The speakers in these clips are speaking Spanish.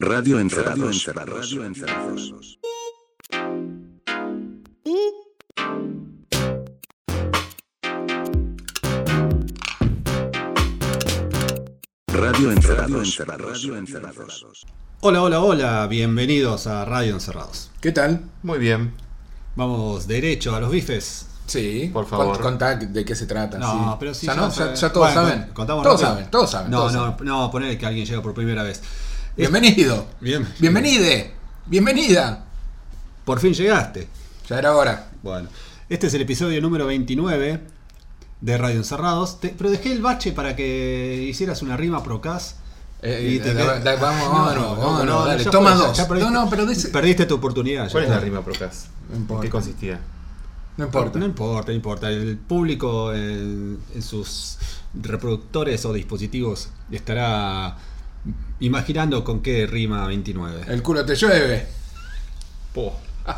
Radio Encerrados. Radio Encerrados. Radio Encerrados. Radio Encerrados. Hola, hola, hola, bienvenidos a Radio Encerrados. ¿Qué tal? Muy bien. Vamos derecho a los bifes. Sí, Por favor. Cont- Contá de qué se trata. No, sí. pero sí, Ya, ya no, sabe- ya, ya todos Bueno, saben. contamos todos rápido. saben, todos saben. No, todos no, saben. no, poner que alguien llega por primera vez. Bienvenido. Bien. Bienvenide. Bienvenida. Por fin llegaste. Ya era hora. Bueno, este es el episodio número 29 de Radio Encerrados. Te- pero dejé el bache para que hicieras una rima procas. Eh, Y te da- qued- da- vamos, No, vámonos, no, vámonos, no, dale, ya toma dos. ya perdiste- no, no, pero dice- Perdiste tu oportunidad. ya ¿Cuál es la rima Procas? No ¿En qué consistía? No importa. No importa, no importa. El público en, en sus reproductores o dispositivos estará imaginando con qué rima 29. El culo te llueve. Po.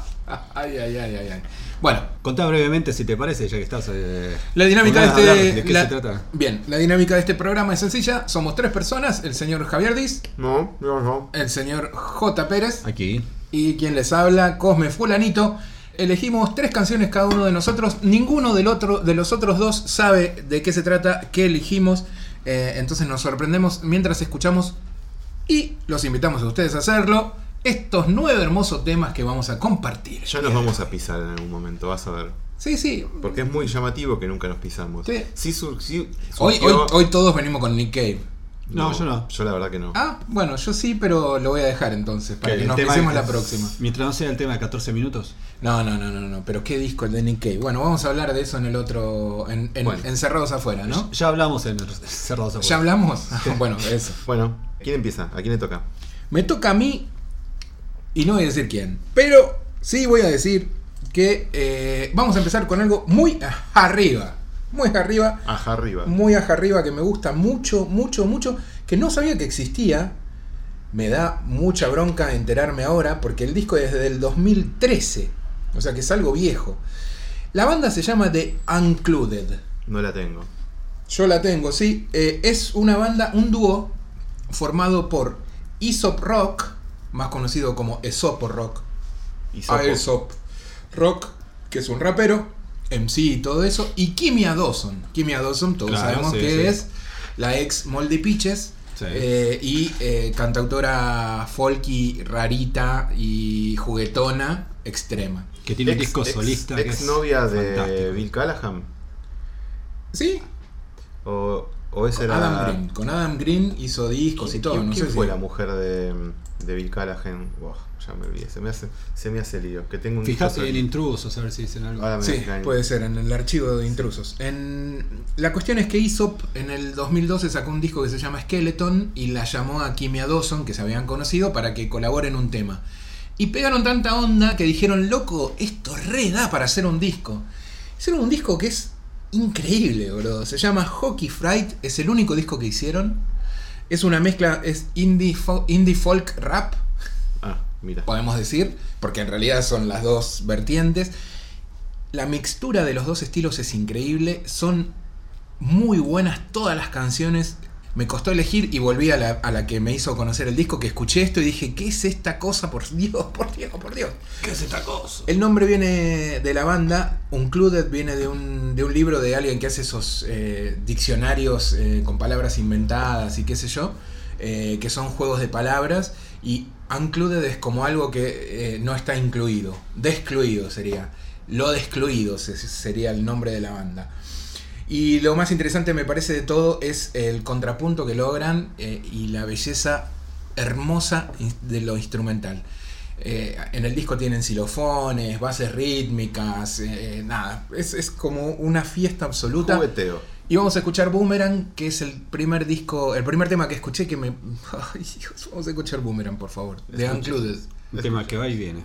Ay, ay, ay, ay, ay. Bueno, Contá brevemente si te parece, ya que estás. eh, la dinámica de este. hablar, ¿De qué la- se trata? Bien, la dinámica de este programa es sencilla. Somos tres personas: el señor Javier Diz, No, no, no. el señor J. Pérez Aquí. y quien les habla, Cosme Fulanito. Elegimos tres canciones cada uno de nosotros. Ninguno del otro, de los otros dos sabe de qué se trata, qué elegimos. Eh, entonces nos sorprendemos mientras escuchamos y los invitamos a ustedes a hacerlo. Estos nueve hermosos temas que vamos a compartir. Ya nos vamos a pisar en algún momento, vas a ver. Sí, sí. Porque es muy llamativo que nunca nos pisamos. Sí. Sí, sur- sí Hoy, hoy, hoy todos venimos con Nick Cave. No, yo no. Yo la verdad que no. Ah, bueno, yo sí, pero lo voy a dejar entonces para que nos pisemos es- la próxima. Mientras no sea el tema de 14 minutos. No, no, no, no, no. Pero qué disco el de Nick Cave. Bueno, vamos a hablar de eso en el otro. En, en- Bueno. Encerrados afuera, ¿no? Ya hablamos en el Cerrados ¿Ya hablamos? bueno, eso. Bueno, ¿quién empieza? ¿A quién le toca? Me toca a mí. Y no voy a decir quién. Pero sí voy a decir que eh, vamos a empezar con algo muy arriba. Muy arriba. Ajá arriba. Muy aja arriba que me gusta mucho, mucho, mucho. Que no sabía que existía. Me da mucha bronca enterarme ahora. Porque el disco es desde el 2013. O sea que es algo viejo. La banda se llama The Uncluded. No la tengo. Yo la tengo, sí. Eh, es una banda, un dúo formado por Aesop Rock, más conocido como Esopo Rock. Aesop Rock, que es un rapero, MC y todo eso. Y Kimia Dawson. Kimia Dawson, todos Claro, sabemos sí, que sí. es la ex Moldy Pitches. Sí. eh, y eh, cantautora folky, rarita y juguetona extrema. Que tiene un Ex- disco ex- solista. que Ex es novia de. Bill Callahan. ¿Sí? O, o ese era. Adam Green. Con Adam Green hizo discos y todo. ¿Quién, no quién sé fue si- la mujer de, de Bill Callahan? Ya me olvidé. Se me hace, se me hace lío. Que tengo un en intrusos, a ver si dicen algo. Sí, puede ser, en el archivo de intrusos. En... La cuestión es que Aesop en el 2012 sacó un disco que se llama Skeleton y la llamó a Kimia Dawson, que se habían conocido, para que colabore en un tema. Y pegaron tanta onda que dijeron, loco, esto re da para hacer un disco. Hicieron un disco que es increíble, boludo. Se llama Hockey Fright, es el único disco que hicieron. Es una mezcla, es indie, fo- indie folk rap, Ah, mira. podemos decir, porque en realidad son las dos vertientes. La mixtura de los dos estilos es increíble, son muy buenas todas las canciones. Me costó elegir y volví a la, a la que me hizo conocer el disco, que escuché esto y dije, ¿qué es esta cosa? Por Dios, por Dios, por Dios. ¿Qué es esta cosa? El nombre viene de la banda, Uncluded viene de un, de un libro de alguien que hace esos eh, diccionarios eh, con palabras inventadas y qué sé yo, eh, que son juegos de palabras, y Uncluded es como algo que eh, no está incluido, descluido sería, lo descluido se- sería el nombre de la banda. Y lo más interesante me parece de todo es el contrapunto que logran eh, y la belleza hermosa in- de lo instrumental. Eh, en el disco tienen xilofones, bases rítmicas, eh, nada, es, es como una fiesta absoluta. Jugueteo. Y vamos a escuchar Boomerang, que es el primer disco, el primer tema que escuché que me... Ay, Dios, vamos a escuchar Boomerang, por favor. The Escucha. Uncluded. Un tema que va y viene.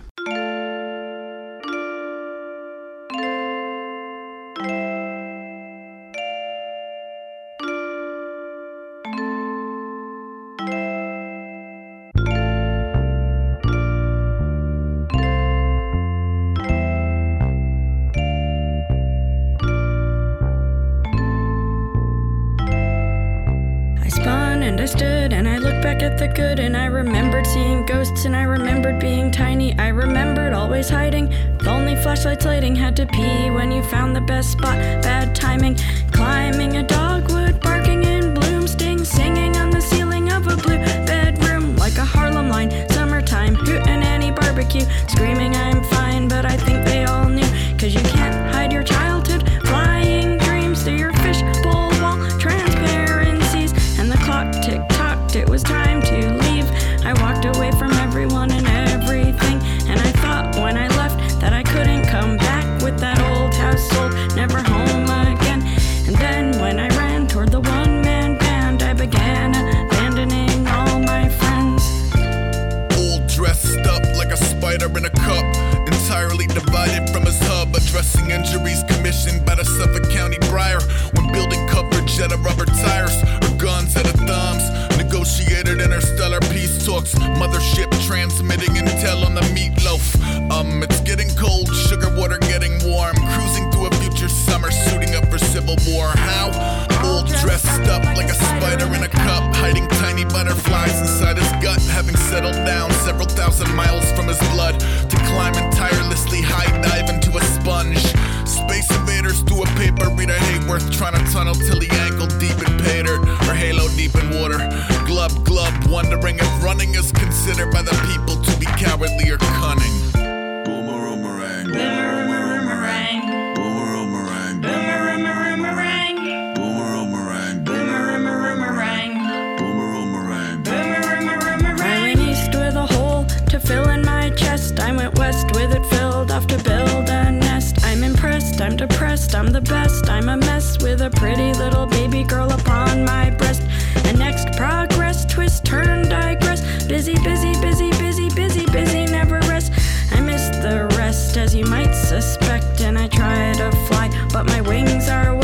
With it filled off to build a nest. I'm impressed, I'm depressed, I'm the best. I'm a mess with a pretty little baby girl upon my breast. And next, progress, twist, turn, digress. Busy, busy, busy, busy, busy, busy, never rest. I miss the rest, as you might suspect. And I try to fly, but my wings are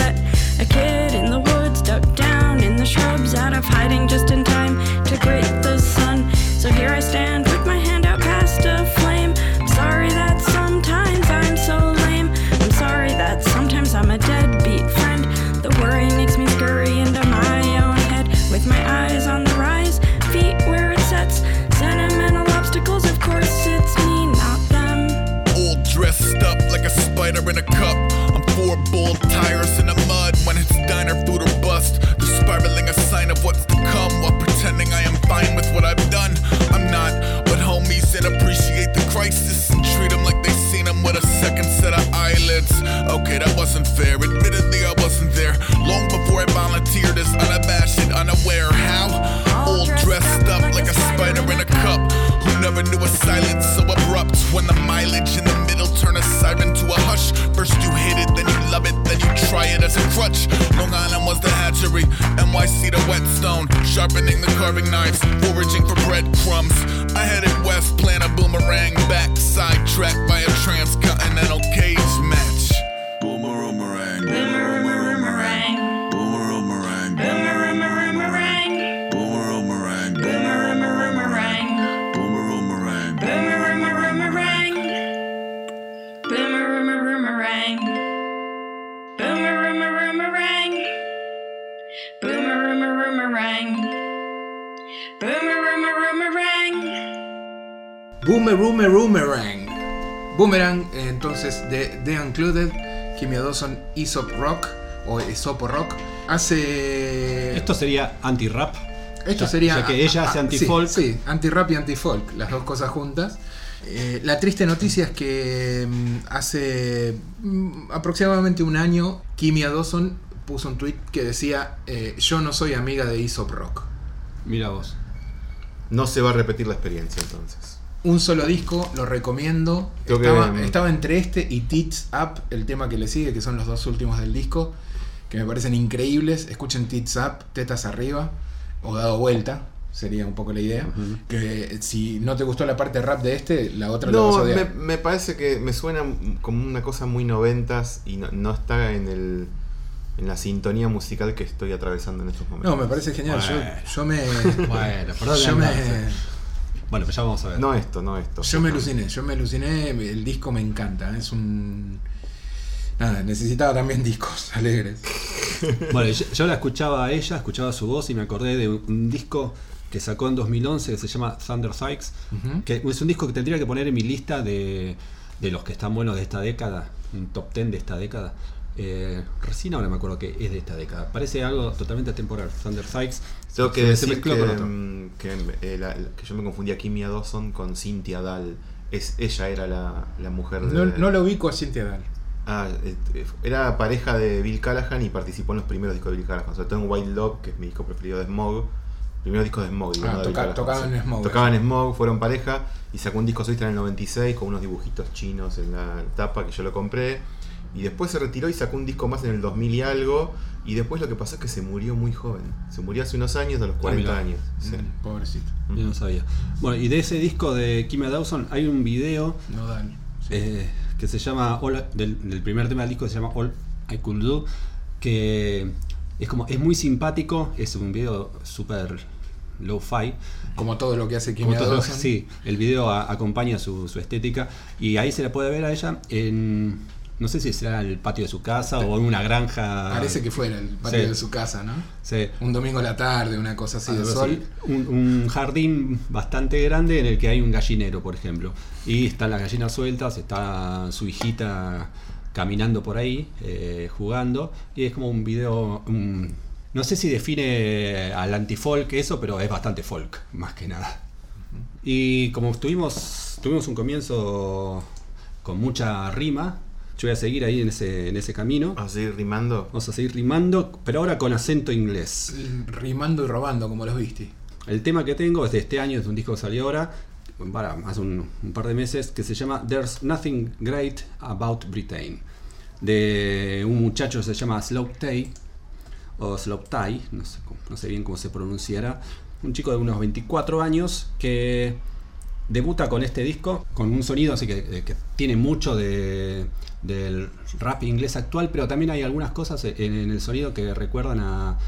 crutch. Long Island was the hatchery, NYC the whetstone, sharpening the carving knives, foraging for breadcrumbs. I headed west, plan a boomerang back, sidetracked by a entonces, de The Uncluded, Kimia Dawson, Aesop Rock, o Esopo Rock, hace... Esto sería anti-rap. Esto Ya- sería. ya que ella hace anti-folk. Sí, sí, anti-rap y anti-folk, las dos cosas juntas. Eh, la triste noticia es que mm, hace mm, aproximadamente un año, Kimia Dawson puso un tweet que decía: eh, Yo no soy amiga de Aesop Rock. Mira vos. No se va a repetir la experiencia entonces. Un solo disco, lo recomiendo. Que- Estaba, estaba entre este y Tits Up, el tema que le sigue, que son los dos últimos del disco, que me parecen increíbles. Escuchen Tits Up, tetas arriba, o dado vuelta, sería un poco la idea. Que si no te gustó la parte rap de este, la otra la vas a No, me, odiar. me parece que me suena como una cosa muy noventas y no, no está en el en la sintonía musical que estoy atravesando en estos momentos. No, me parece genial. Yo- Bueno. Yo, me. Bueno, por yo me. Bueno, pues ya vamos a ver. No esto, no esto. Yo me aluciné, yo me aluciné, el disco me encanta, es un... Nada, necesitaba también discos alegres. Bueno, yo, yo la escuchaba a ella, escuchaba su voz y me acordé de un, disco que sacó en 2011 que se llama Thunder Sykes, que es un disco que tendría que poner en mi lista de, de los que están buenos de esta década, un top 10 de esta década. Eh, recién ahora me acuerdo que es de esta década. Parece algo totalmente atemporal. Thunder Sykes. Tengo que se- mezcló que, con otro. mm, que, eh, la- la- que yo me confundía Kimia Dawson con Cynthia Dahl. Es, ella era la, la mujer de... No, no lo ubico a Cynthia Dahl. Ah, eh, eh, era pareja de Bill Callahan y participó en los primeros discos de Bill Callahan. Sobre todo en Wild Love, que es mi disco preferido de Smog. Primer disco de Smog. Ah, no toca- tocaban en Smog, Tocaban en Smog, fueron pareja y sacó un disco solista en el 96 con unos dibujitos chinos en la tapa que yo lo compré. Y después se retiró y sacó un disco más en el 2000 y algo. Y después lo que pasó es que se murió muy joven. Se murió hace unos años, a los 40 mira. años. Sí. Mm, Pobrecito. Yo no sabía. Bueno, y de ese disco de Kimmy Dawson hay un video No. Sí. eh, que se llama All- del, del primer tema del disco se llama All I Could Do que es como es muy simpático es un video súper low-fi Como todo lo que hace todo- Dawson. sí el video a- acompaña su, su estética y ahí se la puede ver a ella en no sé si será el patio de su casa o en una granja Parece que fuera el patio Sí. de su casa, ¿no? Sí. Un domingo a la tarde, una cosa así de sol. Un, un jardín bastante grande en el que hay un gallinero, por ejemplo. Y están las gallinas sueltas, está su hijita caminando por ahí, eh, jugando. Y es como un video. un- no sé si define al antifolk eso, pero es bastante folk, más que nada. Y como tuvimos, tuvimos un comienzo con mucha rima, yo voy a seguir ahí en ese, en ese camino. ¿Vamos a seguir rimando? Vamos a seguir rimando, pero ahora con acento inglés. Rimando y robando, como los viste. El tema que tengo es de este año, es un disco que salió ahora, para hace un, un par de meses, que se llama There's Nothing Great About Britain. De un muchacho que se llama Slow Tay, o Slow Tay, no sé, no sé bien cómo se pronunciará. Un chico de unos 24 años que debuta con este disco, con un sonido así que, que tiene mucho de, del rap inglés actual, pero también hay algunas cosas en, el sonido que recuerdan a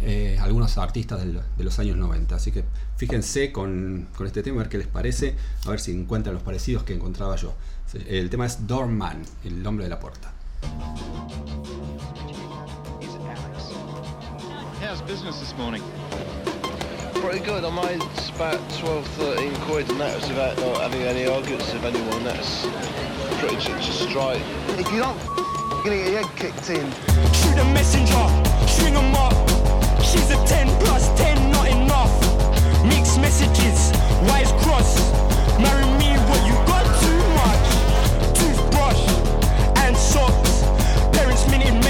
eh, algunos artistas de los años 90. Así que fíjense con, este tema, a ver qué les parece, a ver si encuentran los parecidos que encontraba yo. El tema es Doorman, el nombre de la puerta. Business this morning? Pretty good. I made about 12, 13 quid, and that was without not having any arguments with anyone. That's pretty just, just straight. If you don't f***ing get your head kicked in, Shoot a messenger, string 'em up. She's a 10 plus 10, not enough. Mixed messages, wise cross. Marry me, what you got too much. Toothbrush and socks. Parents minting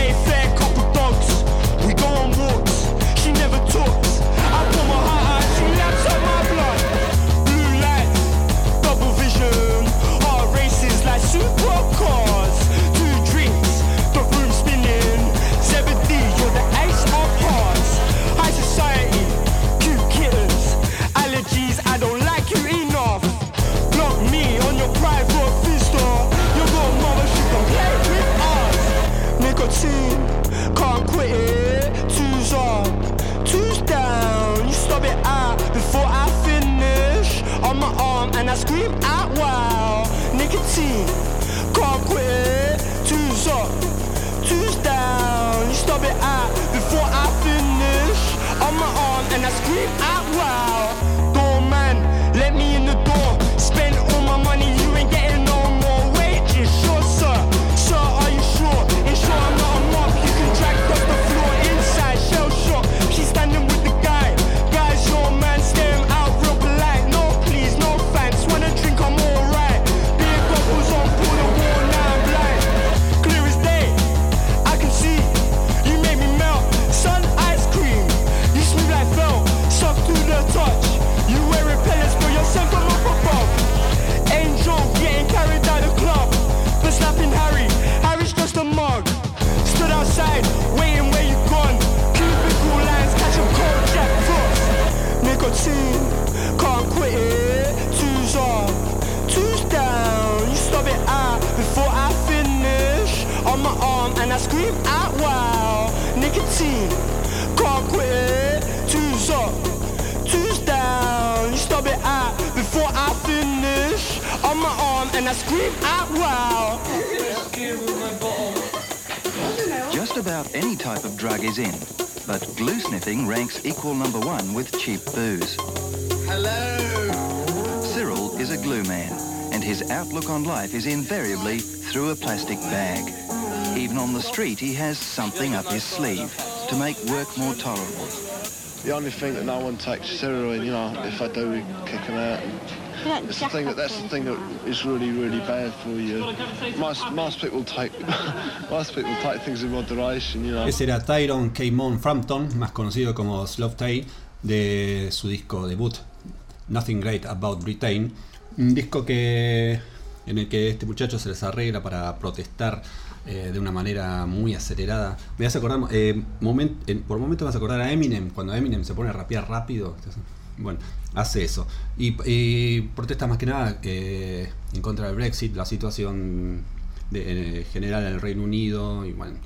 Nicotine, can't quit up, two's down. You stop it out before I finish. On my arm, and I scream out wow. Just about any type of drug is in, but glue sniffing ranks equal number one with cheap booze. Hello! Cyril is a glue man, and his outlook on life is invariably through a plastic bag. Even on the street, he has something up his sleeve to make work more tolerable. The only thing that no one takes is heroin, you know, if I do, we kick them out. It's the thing that, that's the thing that is really, really bad for you. Most, most people take, most people take things in moderation, you know. Ese era Tyrone K. Frampton, más conocido como Slow Tay, de su disco debut, Nothing Great About Britain. Un disco que en el que este muchacho se les arregla para protestar eh, de una manera muy acelerada. Me hace acordar, eh, moment- en- por momentos me hace acordar a Eminem, cuando Eminem se pone a rapear rápido. Bueno, hace eso. Y, y protesta más que nada eh, en contra del Brexit, la situación de, eh, general en el Reino Unido. Y bueno,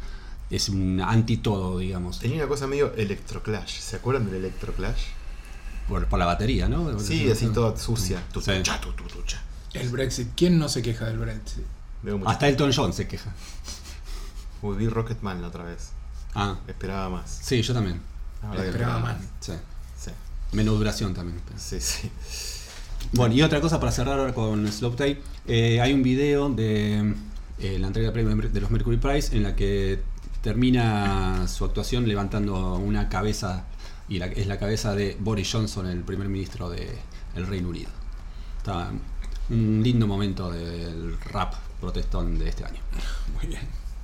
es un anti todo, digamos. Tenía una cosa medio electroclash. ¿Se acuerdan del electroclash? Por, por la batería, ¿no? Sí, así toda sucia. Sí. Tutucha, tutucha. El Brexit. ¿Quién no se queja del Brexit? Veo mucho- Hasta Elton John se queja. Uy, vi Rocketman la otra vez. Ah, Esperaba más. sí, yo también. Verdad que Esperaba más. Sí. Sí, Menú duración también. sí, sí. Bueno, y otra cosa para cerrar ahora con Slow Tay, eh, hay un video de eh, la entrega de premio de los Mercury Prize en la que termina su actuación levantando una cabeza y la- es la cabeza de Boris Johnson, el primer ministro del Reino Unido. Está un lindo momento del rap protestón de este año. Muy bien.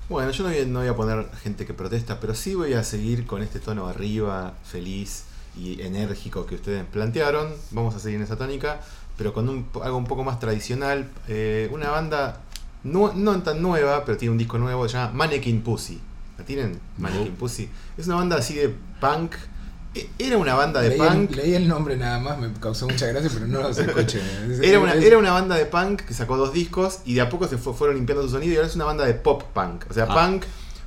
Bueno, yo no voy, a- no voy a poner gente que protesta, pero sí voy a seguir con este tono arriba, feliz y enérgico que ustedes plantearon. Vamos a seguir en esa tónica, pero con un, algo un poco más tradicional. Eh, una banda no, no tan nueva, pero tiene un disco nuevo, se llama Mannequin Pussy. ¿La tienen? Mannequin Pussy. Es una banda así de punk. E- Era una banda de leí, punk. el, leí el nombre nada más, me causó mucha gracia, pero no los escuché. Es- Era una, era una banda de punk que sacó dos discos y de a poco se fue- fueron limpiando su sonido y ahora es una banda de pop punk. O sea, Ah. punk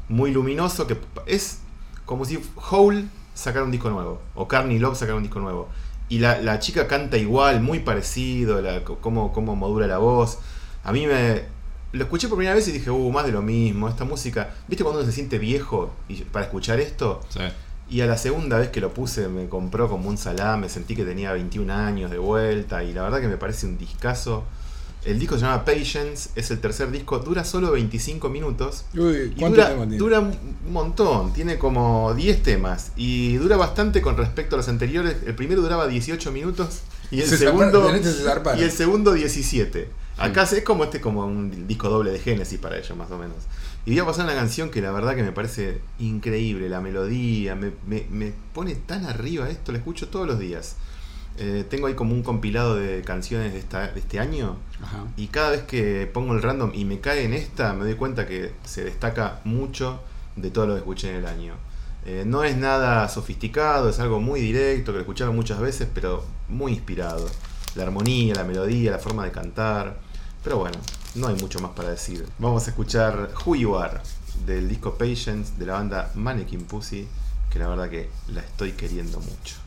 muy luminoso que es como si Hole sacara un disco nuevo o Carney Love sacara un disco nuevo. Y la, la chica canta igual, muy parecido, la, cómo, cómo modula la voz. A mí me... Lo escuché por primera vez y dije, uh, más de lo mismo, esta música... ¿Viste cuando uno se siente viejo y para escuchar esto? Y a la segunda vez que lo puse me compró como un salame, sentí que tenía 21 años de vuelta y la verdad que me parece un discazo. El disco se llama Patience, es el tercer disco, dura solo 25 minutos. Uy, Y ¿cuánto dura, tiene? dura un montón, tiene como 10 temas y dura bastante con respecto a los anteriores. El primero duraba 18 minutos y el Se segundo zarparon, y el segundo 17. Acá es como este como un disco doble de Genesis para ellos más o menos. Y voy a pasar una canción que la verdad que me parece increíble, la melodía, me, me- me pone tan arriba esto, la escucho todos los días. Eh, tengo ahí como un compilado de canciones de, esta- de este año Ajá. y cada vez que pongo el random y me cae en esta, me doy cuenta que se destaca mucho de todo lo que escuché en el año. Eh, no es nada sofisticado, es algo muy directo, que lo escucharon muchas veces, pero muy inspirado. La armonía, la melodía, la forma de cantar. Pero bueno, no hay mucho más para decir. Vamos a escuchar Who You Are del disco Patience de la banda Mannequin Pussy, que la verdad que la estoy queriendo mucho.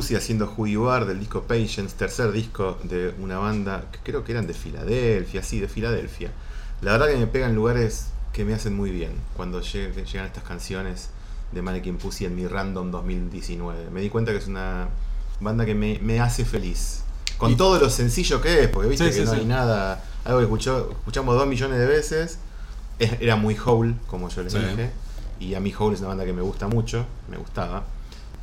Pussy haciendo Who You Are del disco Patience, tercer disco de una banda que creo que eran de Filadelfia, sí, de Filadelfia. La verdad que me pegan lugares que me hacen muy bien cuando lleg- llegan estas canciones de Mannequin Pussy en mi Random 2019. Me di cuenta que es una banda que me, me hace feliz. Con Y- todo lo sencillo que es, porque viste Sí, que sí, no sí. hay nada. Algo que escuchó, escuchamos dos millones de veces. Es- era muy Hole, como yo les dije. Y a mí Hole es una banda que me gusta mucho, me gustaba.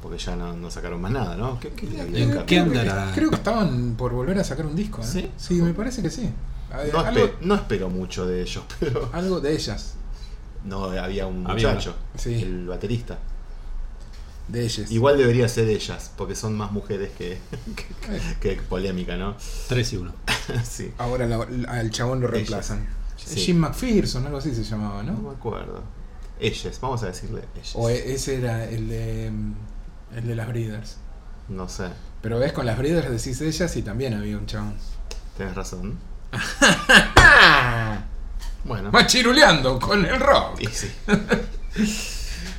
Porque ya no, no sacaron más nada, ¿no? ¿Qué, qué- ¿En qué- qué Creo que- andará? Creo que estaban por volver a sacar un disco. ¿eh? ¿Sí? Sí, me parece que sí. No, algo, espe- no espero mucho de ellos, pero algo de ellas. no había un Había muchacho, Sí. el baterista. De ellas. Igual debería ser ellas, porque son más mujeres que, que, que polémica, ¿no? 3 y 1. sí. Ahora la- al chabón lo reemplazan. Sí. Jim McPherson, algo así se llamaba, No ¿no? me acuerdo. Ellas, vamos a decirle ellas. O e- ese era el de, mm, el de las Breeders. No sé, Pero ves, con las Breeders decís ellas y también había un chabón. tenés razón. Bueno. Machiruleando con el rock. Sí.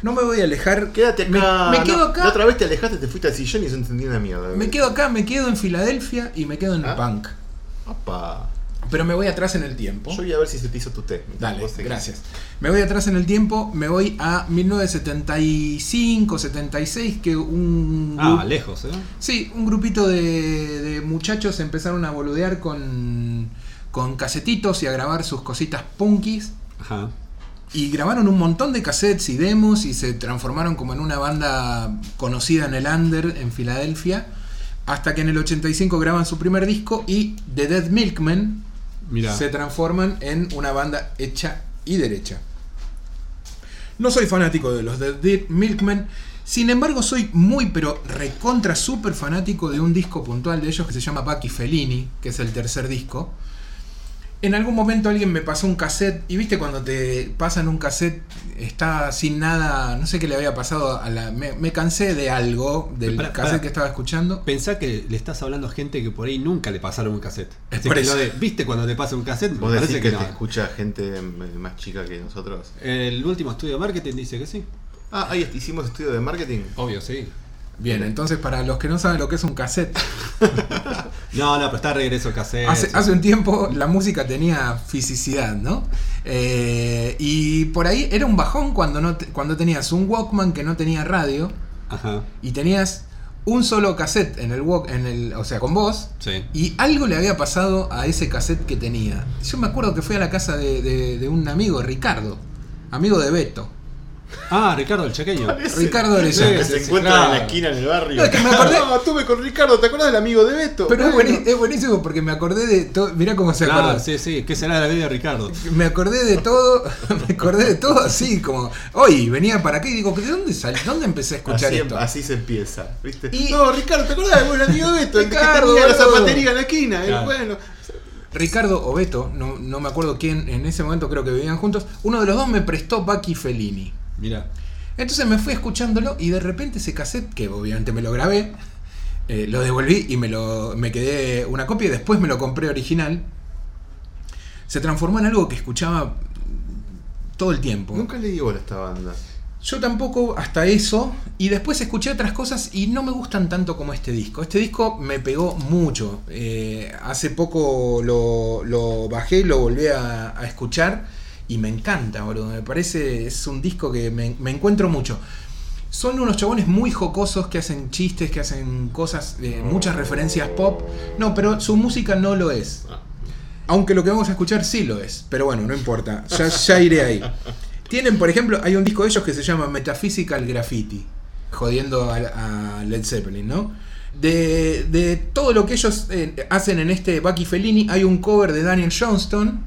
No me voy a alejar. Quédate acá. Me, me quedo No, acá. La otra vez te alejaste, te fuiste al sillón y yo entendí una mierda. Me quedo acá, me quedo en Filadelfia y me quedo en el ¿Ah? punk. Opa. Pero me voy atrás en el tiempo. Yo voy a ver si se te hizo tu té. Dale, gracias. Me voy atrás en el tiempo, me voy a 1975, 76, que un... Ah, lejos, ¿eh? Sí, un grupito de, de muchachos empezaron a boludear con, con casetitos y a grabar sus cositas punkis. Ajá. Y grabaron un montón de cassettes y demos y se transformaron como en una banda conocida en el under en Filadelfia. Hasta que en el 85 graban su primer disco y The Dead Milkmen Se transforman en una banda hecha y derecha. No soy fanático de los The Dead Milkmen, sin embargo soy muy pero recontra super fanático de un disco puntual de ellos que se llama Bucky Fellini, que es el tercer disco. En algún momento alguien me pasó un cassette y viste cuando te pasan un cassette está sin nada, no sé qué le había pasado a la me, me cansé de algo del Pará, cassette que estaba escuchando. Pensá que le estás hablando a gente que por ahí nunca le pasaron un cassette. Es Así por que eso. lo de, ¿Viste cuando te pasa un cassette? Me Vos decís que, te escucha gente más chica que nosotros. El último estudio de marketing dice que sí. Ah, ahí hicimos estudio de marketing. Obvio, sí. Bien, entonces para los que no saben lo que es un cassette, No, no, pero está de regreso el cassette. Hace, hace un tiempo la música tenía fisicidad, ¿no? Eh, y por ahí era un bajón cuando, no te- cuando tenías un Walkman que no tenía radio Ajá. y tenías un solo cassette en el walk, en el, o sea, con vos. Sí. Y algo le había pasado a ese cassette que tenía. Yo me acuerdo que fui a la casa de, de- de un amigo, Ricardo, amigo de Beto. Ah, Ricardo el chequeño. Ricardo Que Orellana. se encuentran claro. en la esquina en el barrio. No, es que me acordé- No, estuve con Ricardo, ¿te acuerdas del amigo de Beto? Pero es, Bueno. bueni- es buenísimo porque me acordé de todo. Mirá cómo se Claro, acuerda. sí, sí. ¿Qué será de la vida de Ricardo? Me acordé de todo, me acordé de todo así, como, hoy venía para acá y digo, ¿de dónde sal, dónde empecé a escuchar así, esto? así se empieza, ¿viste? Y- No, Ricardo, ¿te acordás del amigo de Beto? El que Ricardo, tenía la zapatería en la esquina. Claro. Y bueno, Ricardo o Beto, no, no me acuerdo quién, en ese momento creo que vivían juntos, uno de los dos me prestó Bucky Fellini. Mira. Entonces me fui escuchándolo y de repente ese cassette, que obviamente me lo grabé, eh, lo devolví y me, lo, me quedé una copia y después me lo compré original, se transformó en algo que escuchaba todo el tiempo. nunca le di bola a esta banda. Yo tampoco hasta eso. Y después escuché otras cosas y no me gustan tanto como este disco. Este disco me pegó mucho. Eh, hace poco lo, lo bajé, lo volví a, a escuchar y me encanta, boludo. Me parece, es un disco que me, me encuentro mucho. Son unos chabones muy jocosos que hacen chistes, que hacen cosas, eh, muchas referencias pop. No, pero su música no lo es. Aunque lo que vamos a escuchar sí lo es. Pero bueno, no importa. Ya, ya iré ahí. Tienen, por ejemplo, hay un disco de ellos que se llama Metaphysical Graffiti. Jodiendo a, Led Zeppelin, ¿no? De, de todo lo que ellos eh, hacen en este Bucky Fellini, hay un cover de Daniel Johnston.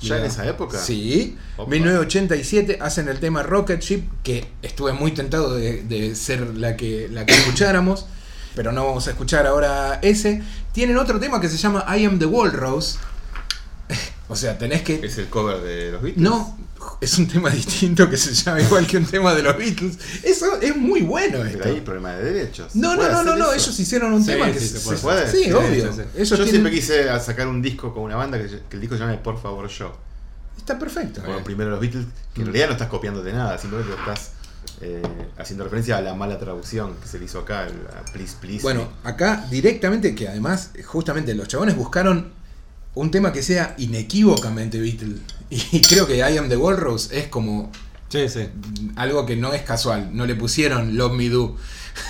¿Ya en esa época? Sí, Opa. 1987 hacen el tema Rocket Ship, que estuve muy tentado de, de ser la que, la que escucháramos, pero no vamos a escuchar ahora ese. Tienen otro tema que se llama I Am the Walrus. o sea, tenés que... ¿Es el cover de los Beatles? No, es un tema distinto que se llama igual que un tema de los Beatles. Eso es muy bueno Pero esto. hay problema de derechos. ¿Se No, no, no, no, no, ellos hicieron un Sí, tema que se, se puede. ¿Se puede? Sí, Sí, obvio. Ellos Yo tienen- siempre quise sacar un disco con una banda que, que el disco se llame Por favor yo. Está perfecto. Bueno, primero los Beatles, que en realidad no estás copiándote nada, simplemente estás eh, haciendo referencia a la mala traducción que se le hizo acá, el- a Please Please. Bueno, acá directamente, que además, justamente los chabones buscaron un tema que sea inequívocamente Beatle. Y creo que I Am the Walrus es como Sí, sí. algo que no es casual. No le pusieron Love Me Do.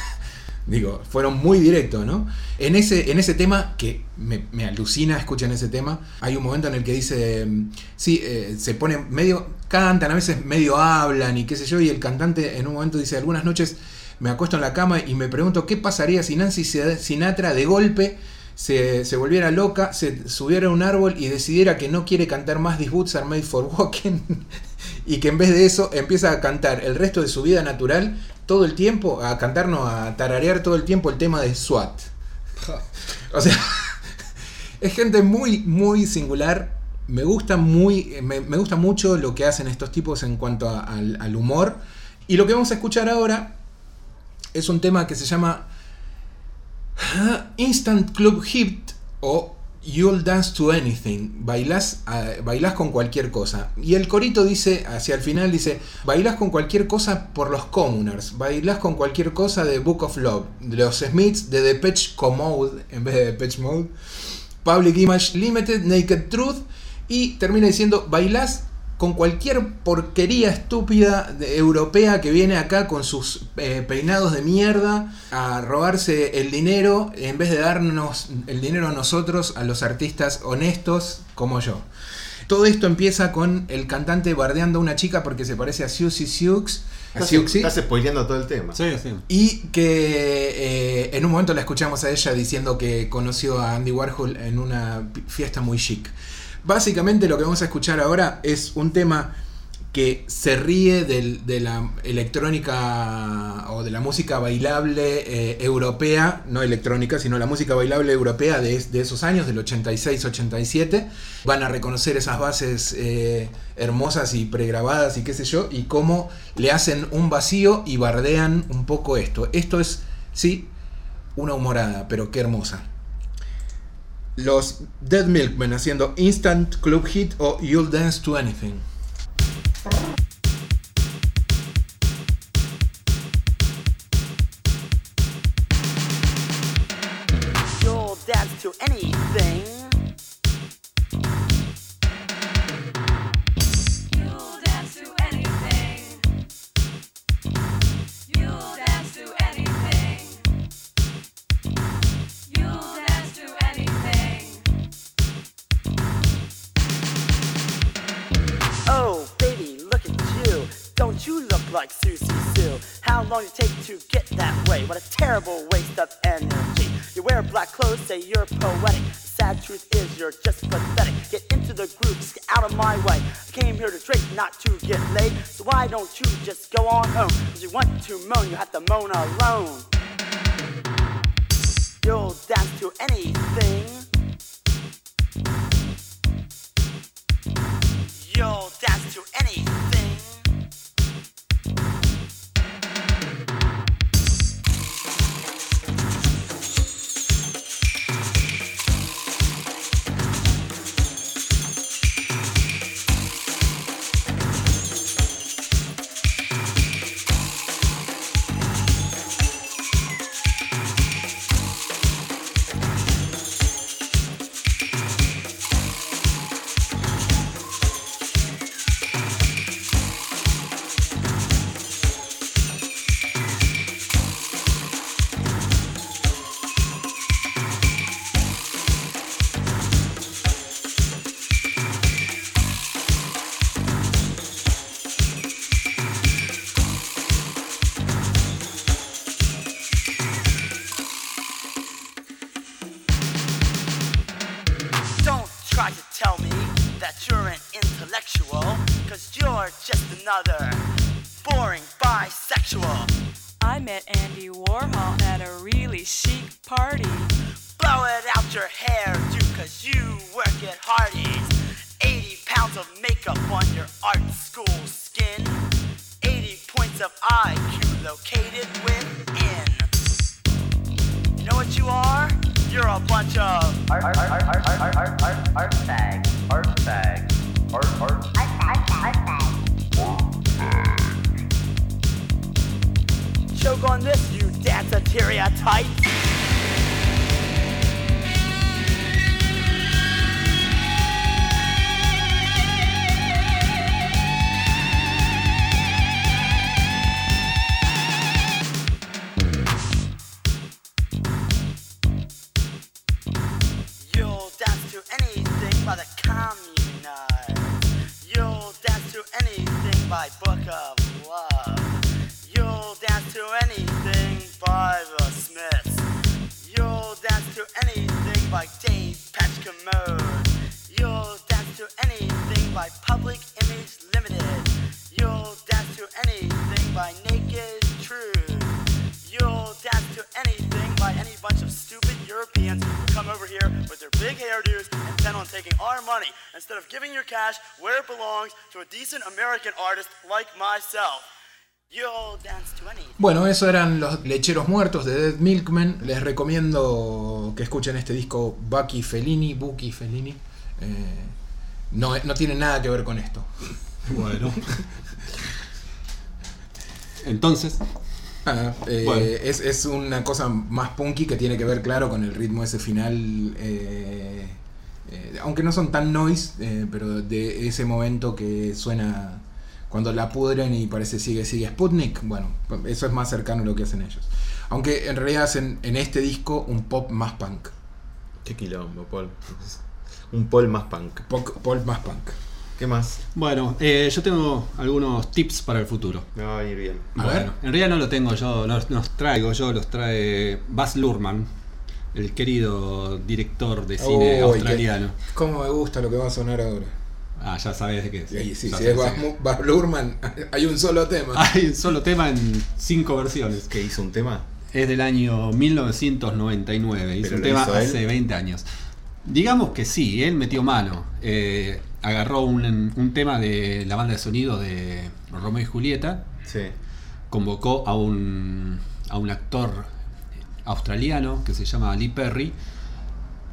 Digo, fueron muy directos, ¿no? En ese, en ese tema, que me, me alucina, escuchen ese tema, hay un momento en el que dice, mm, sí, eh, se pone medio, cantan, a veces medio hablan y qué sé yo, y el cantante en un momento dice, algunas noches me acuesto en la cama y me pregunto qué pasaría si Nancy Sinatra de golpe se, se volviera loca, se subiera a un árbol y decidiera que no quiere cantar más These Boots Are Made for Walking y que en vez de eso empieza a cantar el resto de su vida natural todo el tiempo, a cantarnos, a tararear todo el tiempo el tema de SWAT. O sea, es gente muy, muy singular. Me gusta, muy, me, me gusta mucho lo que hacen estos tipos en cuanto a- al, al humor. Y lo que vamos a escuchar ahora es un tema que se llama Instant Club Hit o You'll Dance to Anything. Bailás, ah, bailás con cualquier cosa. Y el corito dice, hacia el final dice, bailás con cualquier cosa por los Commoners. Bailás con cualquier cosa de Book of Love. De los Smiths, de Depeche Commode, en vez de Depeche Mode. Public Image Limited, Naked Truth. Y termina diciendo, bailás con cualquier porquería estúpida de- europea que viene acá con sus eh, peinados de mierda a robarse el dinero en vez de darnos el dinero a nosotros, a los artistas honestos como yo. Todo esto empieza con el cantante bardeando a una chica porque se parece a Susie Sioux. a estás, spoileando todo el tema. Sí, sí. Y que eh, en un momento la escuchamos a ella diciendo que conoció a Andy Warhol en una fiesta muy chic. Básicamente lo que vamos a escuchar ahora es un tema que se ríe de la electrónica o de la música bailable eh, europea, no electrónica, sino la música bailable europea de esos años, del 86-87. Van a reconocer esas bases eh, hermosas y pregrabadas y qué sé yo, y cómo le hacen un vacío y bardean un poco esto. Esto es, sí, una humorada, pero qué hermosa. Los Dead Milkmen haciendo Instant Club Hit o You'll Dance to Anything. Why don't you just go on home? Cause you want to moan, you have to moan alone. You'll dance to anything. You'll dance to anything. Europeans who come over here with their big hairdos intent on taking our money instead of giving your cash where it belongs to a decent American artist like myself. Bueno, eso eran los lecheros muertos de Dead Milkmen. Les recomiendo que escuchen este disco Bucky Fellini, Bucky Fellini. Eh, no, no tiene nada que ver con esto. Bueno. Entonces. Ah, eh, Bueno. es, es una cosa más punky que tiene que ver, claro, con el ritmo ese final. eh, eh, aunque no son tan noise, eh, pero de ese momento que suena cuando la pudren y parece sigue, sigue Sputnik. Bueno, eso es más cercano a lo que hacen ellos. Aunque en realidad hacen en este disco un pop más punk. Qué quilombo, Paul. Un Paul más punk. Pop más punk. ¿Qué más? Bueno, eh, yo tengo algunos tips para el futuro. Me va a ir bien. A bueno, ver. en realidad no lo tengo yo, los, los traigo yo, los trae Baz Luhrmann, el querido director de cine australiano. qué- ¿Cómo me gusta lo que va a sonar ahora? Ah, ya sabes de qué es. Sí, sí, Ya si es Baz Luhrmann, hay un solo tema. Hay un solo tema en cinco versiones. ¿Qué hizo un tema? Es del año 1999. Hizo ¿Pero un tema hizo él? hace 20 años. Digamos que sí, él metió mano. Eh, agarró un, un tema de la banda de sonido de Romeo y Julieta. Sí. Convocó a un, a un actor australiano que se llama Lee Perry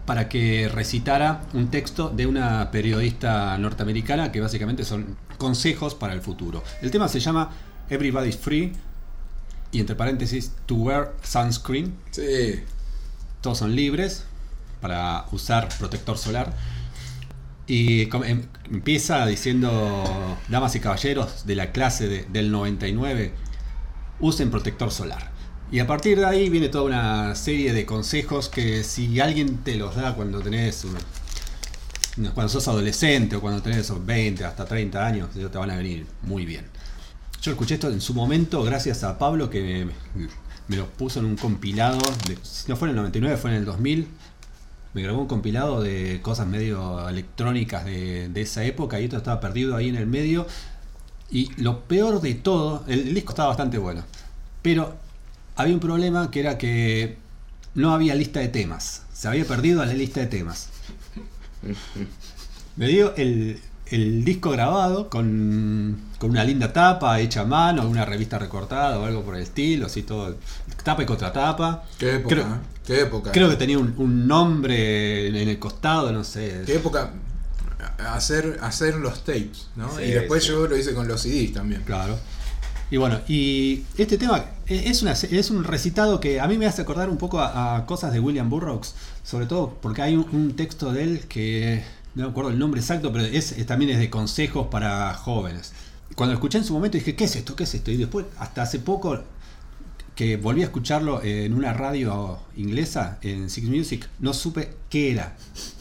para que recitara un texto de una periodista norteamericana que básicamente son consejos para el futuro. El tema se llama Everybody's Free y entre paréntesis to wear sunscreen. Sí. Todos son libres para usar protector solar. Y em- empieza diciendo, damas y caballeros de la clase de- del 99, usen protector solar. Y a partir de ahí viene toda una serie de consejos que si alguien te los da cuando tenés cuando sos adolescente o cuando tenés esos 20 hasta 30 años, ellos te van a venir muy bien. Yo escuché esto en su momento gracias a Pablo que me, me lo puso en un compilado, no fue en el 99, fue en el 2000. Me grabó un compilado de cosas medio electrónicas de, de esa época y esto estaba perdido ahí en el medio. Y lo peor de todo, el, el disco estaba bastante bueno, pero había un problema que era que no había lista de temas. Se había perdido la lista de temas. Me dio el, el disco grabado con, con una linda tapa hecha a mano, una revista recortada o algo por el estilo, así todo. Tapa y contratapa. Qué época, Creo, ¿eh? Qué época. creo que tenía un, un nombre en el costado, no sé. Qué época hacer, hacer los tapes, ¿no? Sí, y después sí. yo lo hice con los CDs también. Claro. Y bueno, y este tema es, una, es un recitado que a mí me hace acordar un poco a, a cosas de William Burroughs, sobre todo porque hay un, un texto de él que no me acuerdo el nombre exacto, pero es, es- también es de consejos para jóvenes. Cuando lo escuché en su momento dije, ¿qué es esto? ¿Qué es esto? Y después, hasta hace poco que volví a escucharlo en una radio inglesa, en Six Music, no supe qué era. Es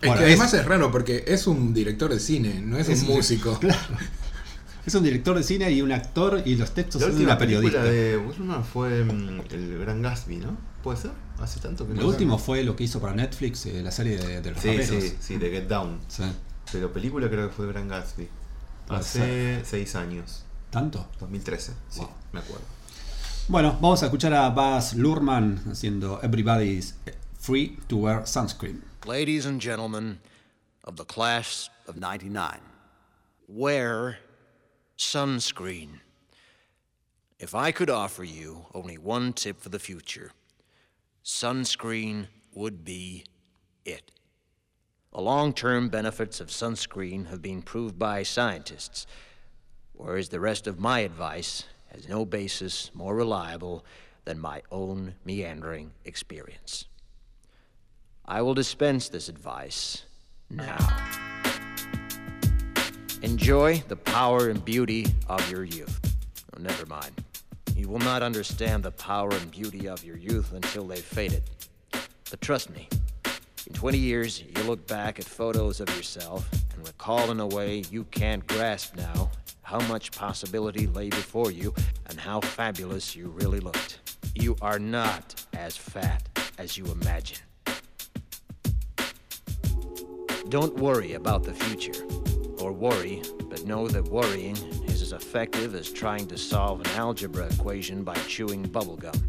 Bueno, que además es... raro porque es un director de cine, no es, Es un músico. Claro. Es un director de cine y un actor y los textos La son de una periodista. película de Burman fue mm, El Gran Gatsby, ¿no? ¿Puede ser? Hace tanto que no Lo último fue lo que hizo para Netflix, eh, la serie de, de los Sí, raperos. sí, sí, de Get Down. Sí. Pero película creo que fue Gran Gatsby. Hace seis años. ¿Tanto? 2013, sí, Wow. me acuerdo. Bueno, vamos a escuchar a Baz Luhrmann haciendo Everybody's Free to Wear Sunscreen. Ladies and gentlemen of the class of 99, wear sunscreen. If I could offer you only one tip for the future, sunscreen would be it. The long term benefits of sunscreen have been proved by scientists, whereas the rest of my advice has no basis more reliable than my own meandering experience. I will dispense this advice now. Enjoy the power and beauty of your youth. Oh, never mind. You will not understand the power and beauty of your youth until they've faded. But trust me, in 20 years, you'll look back at photos of yourself and recall in a way you can't grasp now how much possibility lay before you and how fabulous you really looked. You are not as fat as you imagine. Don't worry about the future, or worry, but know that worrying is as effective as trying to solve an algebra equation by chewing bubblegum.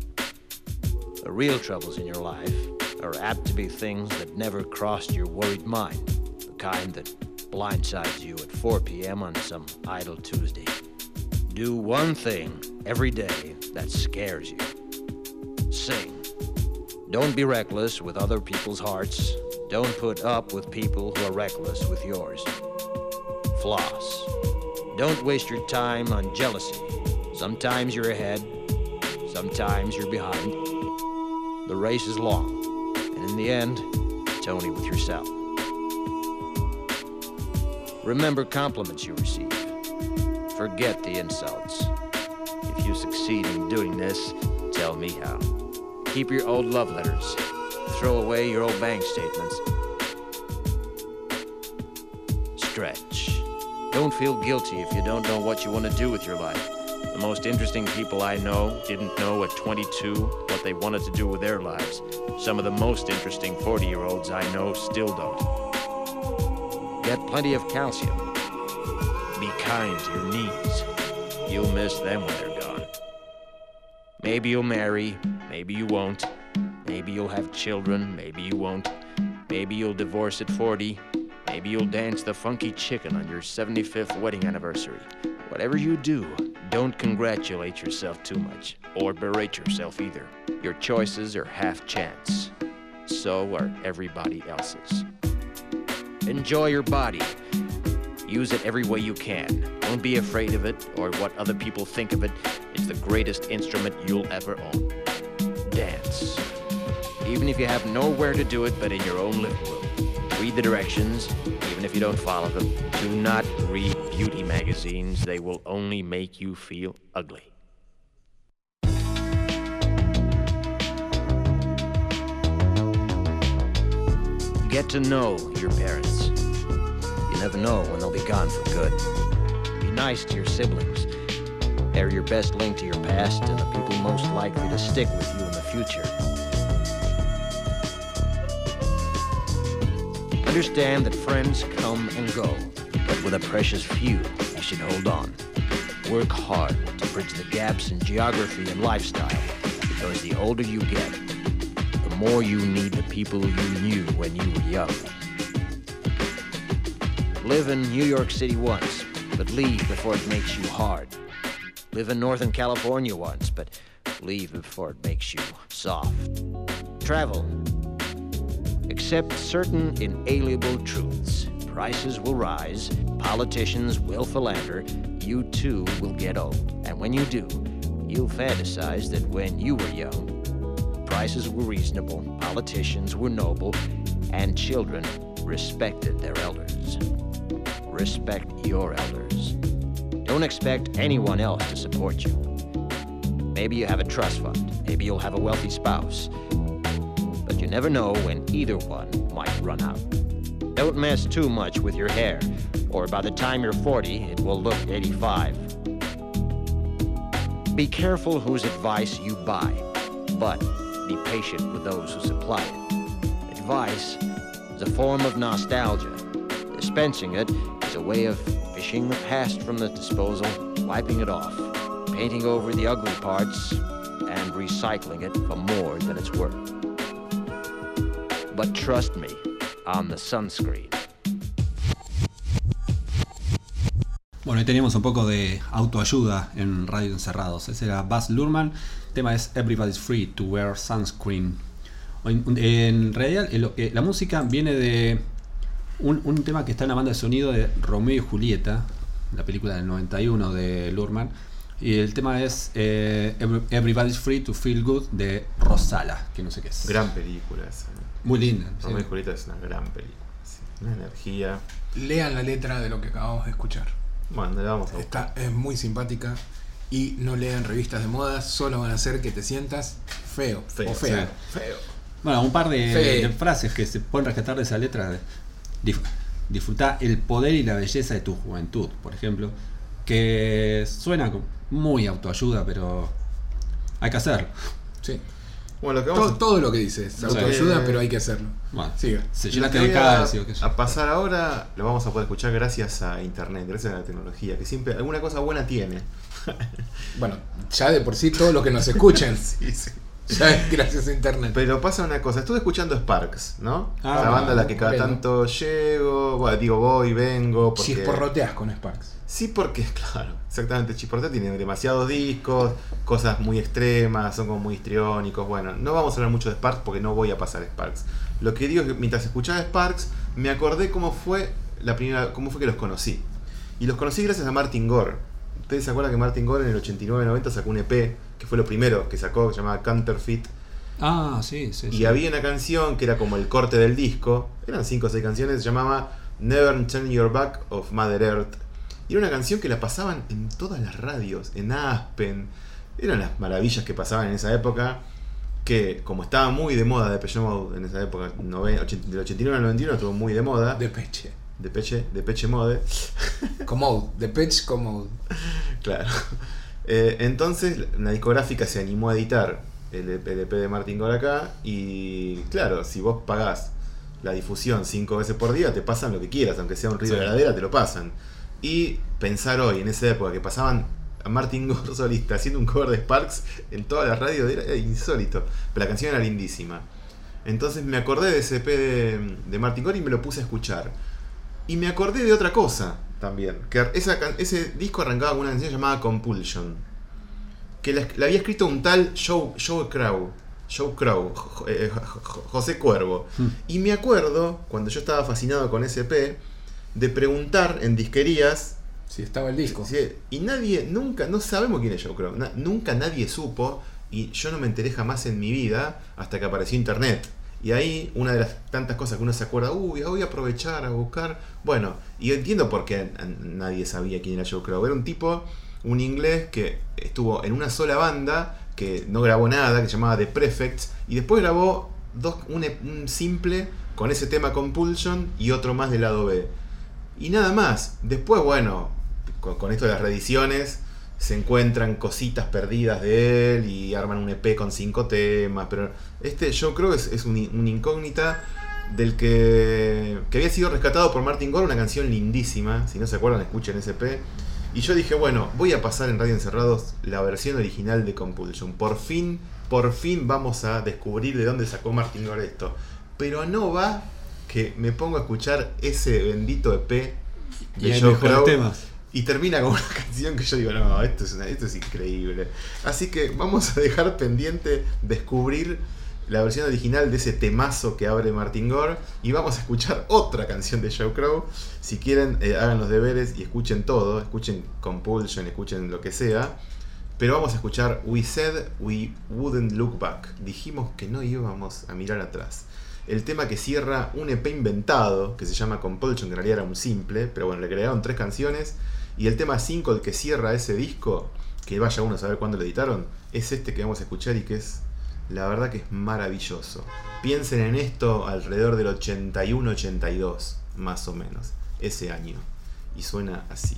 The real troubles in your life are apt to be things that never crossed your worried mind, the kind that blindsides you at 4 p.m. on some idle Tuesday. Do one thing every day that scares you. Sing. Don't be reckless with other people's hearts. Don't put up with people who are reckless with yours. Floss. Don't waste your time on jealousy. Sometimes you're ahead, sometimes you're behind. The race is long, and in the end, it's only with yourself. Remember compliments you receive. Forget the insults. If you succeed in doing this, tell me how. Keep your old love letters. Throw away your old bank statements. Stretch. Don't feel guilty if you don't know what you want to do with your life. The most interesting people I know didn't know at 22 what they wanted to do with their lives. Some of the most interesting 40 year olds I know still don't. Get plenty of calcium. Be kind to your knees. You'll miss them when they're gone. Maybe you'll marry, maybe you won't. Maybe you'll have children, maybe you won't. Maybe you'll divorce at 40. Maybe you'll dance the funky chicken on your 75th wedding anniversary. Whatever you do, don't congratulate yourself too much, or berate yourself either. Your choices are half chance. So are everybody else's. Enjoy your body. Use it every way you can. Don't be afraid of it or what other people think of it. It's the greatest instrument you'll ever own. Dance. Even if you have nowhere to do it but in your own living room. Read the directions, even if you don't follow them. Do not read beauty magazines, they will only make you feel ugly. Get to know your parents. You never know when they'll be gone for good. Be nice to your siblings. They're your best link to your past and the people most likely to stick with you in the future. Understand that friends come and go, but with a precious few, you should hold on. Work hard to bridge the gaps in geography and lifestyle, because the older you get, more you need the people you knew when you were young. Live in New York City once, but leave before it makes you hard. Live in Northern California once, but leave before it makes you soft. Travel. Accept certain inalienable truths. Prices will rise, politicians will philander, you too will get old. And when you do, you'll fantasize that when you were young, prices were reasonable, politicians were noble, and children respected their elders. Respect your elders. Don't expect anyone else to support you. Maybe you have a trust fund, maybe you'll have a wealthy spouse, but you never know when either one might run out. Don't mess too much with your hair, or by the time you're 40, it will look 85. Be careful whose advice you buy, but be patient with those who supply it. Advice is a form of nostalgia. Dispensing it is a way of fishing the past from the disposal, wiping it off, painting over the ugly parts, and recycling it for more than it's worth. But trust me on the sunscreen. Bueno, ahí teníamos un poco de autoayuda en Radio Encerrados. Ese era Buzz Lurman. El tema es Everybody's Free to Wear Sunscreen. En, en realidad, en lo que- la música viene de un, un tema que está en la banda de sonido de Romeo y Julieta, la película del 91 de Lurman. Y el tema es eh, Every- Everybody's Free to Feel Good de Rosala, que no sé qué es. Gran película esa. Muy linda. sí. Romeo y Julieta es una gran película. sí. Una energía. Lean la letra de lo que acabamos de escuchar. Bueno, la vamos a Está, es muy simpática. Y no lean revistas de moda, solo van a hacer que te sientas feo. Feo, o fea. sí. Feo. Bueno, un par de, frases que se pueden rescatar de esa letra. Dif- disfrutar el poder y la belleza de tu juventud, por ejemplo. Que suena muy autoayuda, pero hay que hacerlo. Sí. Bueno, lo que Todo, vamos a- todo lo que dice es autoayuda, Eh, pero hay que hacerlo. Bueno, Siga. se que de voy a- calcio. qué sé yo. A pasar ahora lo vamos a poder escuchar gracias a internet, gracias a la tecnología, que siempre alguna cosa buena tiene. Bueno, ya de por sí todo lo que nos. Sí, sí. Ya es gracias a internet. Pero pasa una cosa, estuve escuchando Sparks, ¿no? Ah, la banda a la que cada bueno. tanto llego, bueno, digo voy, vengo. Porque... Chisporroteas con Sparks. Sí, porque, claro, exactamente, Chisporrotea tiene demasiados discos, cosas muy extremas, son como muy histriónicos. Bueno, no vamos a hablar mucho de Sparks porque no voy a pasar Sparks. Lo que digo es que mientras escuchaba Sparks, me acordé cómo fue la primera, cómo fue que los conocí. Y los conocí gracias a Martin Gore. Ustedes se acuerdan que Martin Gore en el 89-90 sacó un EP, que fue lo primero que sacó, que se llamaba Counterfeit. Ah, sí, sí. Y sí. había una canción que era como el corte del disco, eran 5 o 6 canciones, se llamaba Never Turn Your Back of Mother Earth. Y era una canción que la pasaban en todas las radios, en Aspen. Eran las maravillas que pasaban en esa época. Que como estaba muy de moda Depeche Mode en esa época, del 89 al 91 estuvo muy de moda. De peche. Depeche, Depeche Mode. Commode. De Pitch Commode. Claro. Eh, entonces la discográfica se animó a editar el EP, el EP de Martin Gore acá y claro, si vos pagás la difusión cinco veces por día, te pasan lo que quieras, aunque sea un ruido de Sí. heladera, te lo pasan. Y pensar hoy, en esa época, que pasaban a Martin Gore solista haciendo un cover de Sparks en todas las radios, era, era insólito. Pero la canción era lindísima. Entonces me acordé de ese EP de, de Martin Gore y me lo puse a escuchar. Y me acordé de otra cosa también. Que esa ese disco arrancaba con una canción llamada Compulsion. Que la, la había escrito un tal Joe, Joe Crow. Joe Crow, eh, Jo- Jo- José Cuervo. Y me acuerdo, cuando yo estaba fascinado con EP, de preguntar en disquerías. Si estaba el disco. Y nadie, nunca, no sabemos quién es Joe Crow. na- nunca nadie supo. Y yo no me enteré jamás en mi vida hasta que apareció internet. Y ahí, una de las tantas cosas que uno se acuerda, uy, voy a aprovechar a buscar. Bueno, y entiendo por qué nadie sabía quién era Joe Crow. Era un tipo, un inglés que estuvo en una sola banda, que no grabó nada, que se llamaba The Prefects, y después grabó dos, un, e- un simple con ese tema Compulsion y otro más del lado B. Y nada más. Después, bueno, con, con esto de las reediciones, se encuentran cositas perdidas de él y arman un EP con cinco temas. Pero este yo creo que es, es un, un incógnita del que, que había sido rescatado por Martin Gore, una canción lindísima. Si no se acuerdan, escuchen ese EP. Y yo dije, bueno, voy a pasar en Radio Encerrados la versión original de Compulsion. Por fin, por fin vamos a descubrir de dónde sacó Martin Gore esto. Pero no va que me pongo a escuchar ese bendito EP de Y Joe Crow temas. Y termina con una canción que yo digo, no, esto es, una- esto es increíble. Así que vamos a dejar pendiente descubrir la versión original de ese temazo que abre Martin Gore y vamos a escuchar otra canción de Joe Crow. Si quieren, eh, hagan los deberes y escuchen todo, escuchen Compulsion, escuchen lo que sea. Pero vamos a escuchar We Said We Wouldn't Look Back. Dijimos que no íbamos a mirar atrás. El tema que cierra un EP inventado que se llama Compulsion, que en realidad era un simple, pero bueno, le agregaron tres canciones. Y el tema 5, el que cierra ese disco, que vaya uno a saber cuándo lo editaron, es este que vamos a escuchar y que es, la verdad que es maravilloso. Piensen en esto alrededor del 81-82, más o menos, ese año. Y suena así.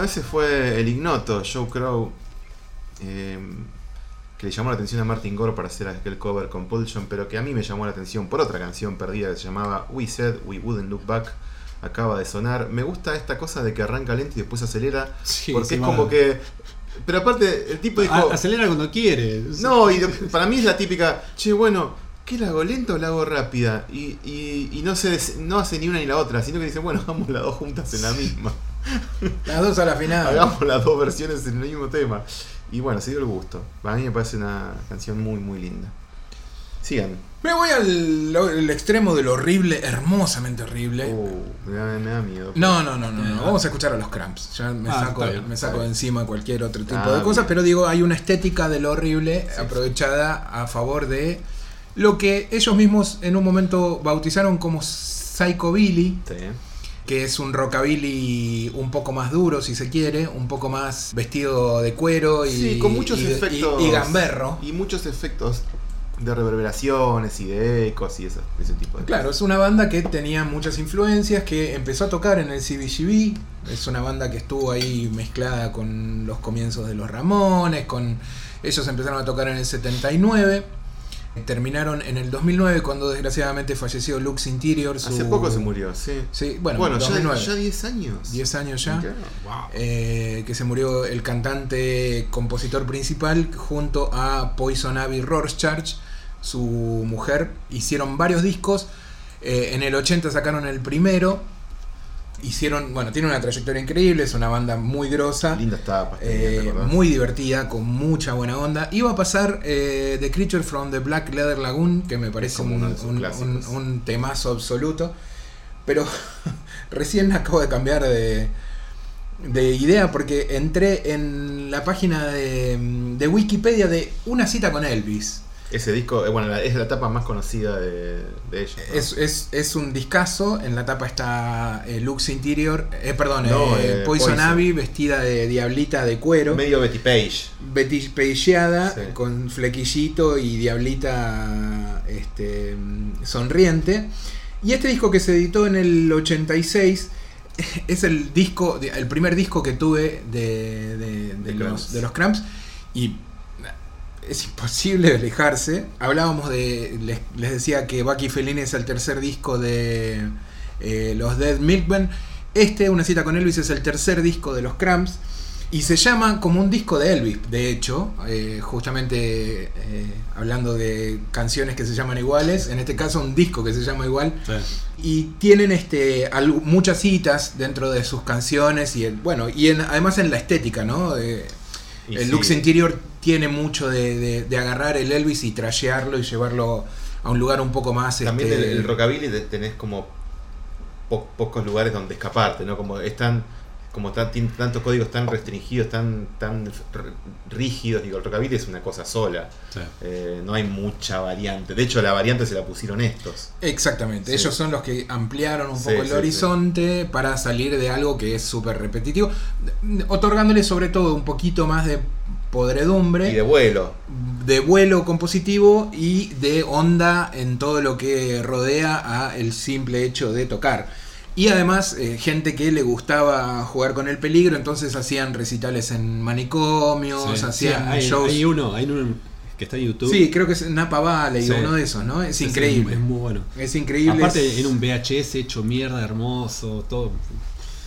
Bueno, ese fue el ignoto, Joe Crow, eh, que le llamó la atención a Martin Gore para hacer aquel cover Compulsion, pero que a mí me llamó la atención por otra canción perdida que se llamaba We Said We Wouldn't Look Back. Acaba de sonar. Me gusta esta cosa de que arranca lento y después acelera. Sí, porque es va. como que. Pero aparte, el tipo dijo. A- acelera cuando quiere. No, y para mí es la típica, che, bueno, ¿qué la hago lenta o la hago rápida? Y, y- y no, se des- no hace ni una ni la otra, sino que dice, bueno, hagamos las dos juntas en la misma. Las dos a la final. Hagamos las dos versiones en el mismo tema. Y bueno, se dio el gusto. Para mí me parece una canción muy, muy linda. Sigan. Me voy al, al extremo de lo horrible, hermosamente horrible. me, da, me da miedo. No, no, no, no, no. Vamos a escuchar a los Cramps. Ya me Ah, saco, bien, me saco de encima cualquier otro tipo Ah, de cosas, bien. pero digo, hay una estética de lo horrible aprovechada a favor de lo que ellos mismos en un momento bautizaron como Psychobilly. Que es un rockabilly un poco más duro, si se quiere, un poco más vestido de cuero y, Sí, con muchos y- efectos. y gamberro. Y muchos efectos de reverberaciones y de ecos y esa- ese tipo de Claro, es una banda que tenía muchas influencias, que empezó a tocar en el CBGB. Es una banda que estuvo ahí mezclada con los comienzos de los Ramones, con ellos empezaron a tocar en el 79. Terminaron en el 2009 cuando desgraciadamente falleció Lux Interior. su- Hace poco se murió, sí. Sí, bueno, Bueno, ya, 2009. ya 10 años. 10 años ya. Wow. Eh, que se murió el cantante compositor principal junto a Poison Ivy Rorschach, su mujer. Hicieron varios discos. Eh, en el 80 sacaron el primero. Hicieron, bueno, tiene una trayectoria increíble, es una banda muy grosa. Tapas. Eh, muy divertida, con mucha buena onda. Iba a pasar eh, The Creature from the Black Leather Lagoon, que me parece como un, un- un temazo absoluto. Pero recién acabo de cambiar de, de idea porque entré en la página de, de Wikipedia de Una cita con Elvis. Ese disco, eh, bueno, es la tapa más conocida de, de ellos. ¿no? Es, es, es un discazo, en la tapa está eh, Lux Interior, eh, perdón, No, eh, Poison, Poison. Vestida de diablita de cuero. Medio Betty Page. Betty Pageada, Sí. con flequillito y diablita este, sonriente. Y este disco que se editó en el 86 es el disco, el primer disco que tuve de, de- de De los, Cramps. de los Cramps. Y es imposible alejarse. Hablábamos de. Les, les decía que Bucky Fellini es el tercer disco de eh, los Dead Milkmen. Este, Una cita con Elvis, es el tercer disco de los Cramps. Y se llama como un disco de Elvis, de hecho, eh, justamente eh, hablando de canciones que se llaman iguales, en este caso un disco que se llama igual, y tienen este muchas citas dentro de sus canciones y el- bueno, y en- además en la estética, ¿no? Eh, Y el sí. Lux Interior tiene mucho de, de- de agarrar el Elvis y trashearlo y llevarlo a un lugar un poco más... También este, el, el rockabilly te- tenés como po- pocos lugares donde escaparte, ¿no? Como están como tantos códigos tan restringidos, tan, tan rígidos, digo, el rockabilly es una cosa sola. Eh, no hay mucha variante. De hecho, la variante se la pusieron estos. Exactamente, Sí. ellos son los que ampliaron un Sí, poco el sí, horizonte para salir de algo que es súper repetitivo, otorgándole sobre todo un poquito más de podredumbre. Y de vuelo. de vuelo compositivo y de onda en todo lo que rodea a el simple hecho de tocar. Y además, eh, gente que le gustaba jugar con el peligro, entonces hacían recitales en manicomios, Sí, sí, hacían hay, shows. hay uno, hay uno que está en YouTube. Sí, creo que es Napa Valley Sí. uno de esos, ¿no? Es Sí, sí, increíble. Es, muy bueno. Es increíble. Aparte, es- en un VHS hecho mierda, hermoso, todo.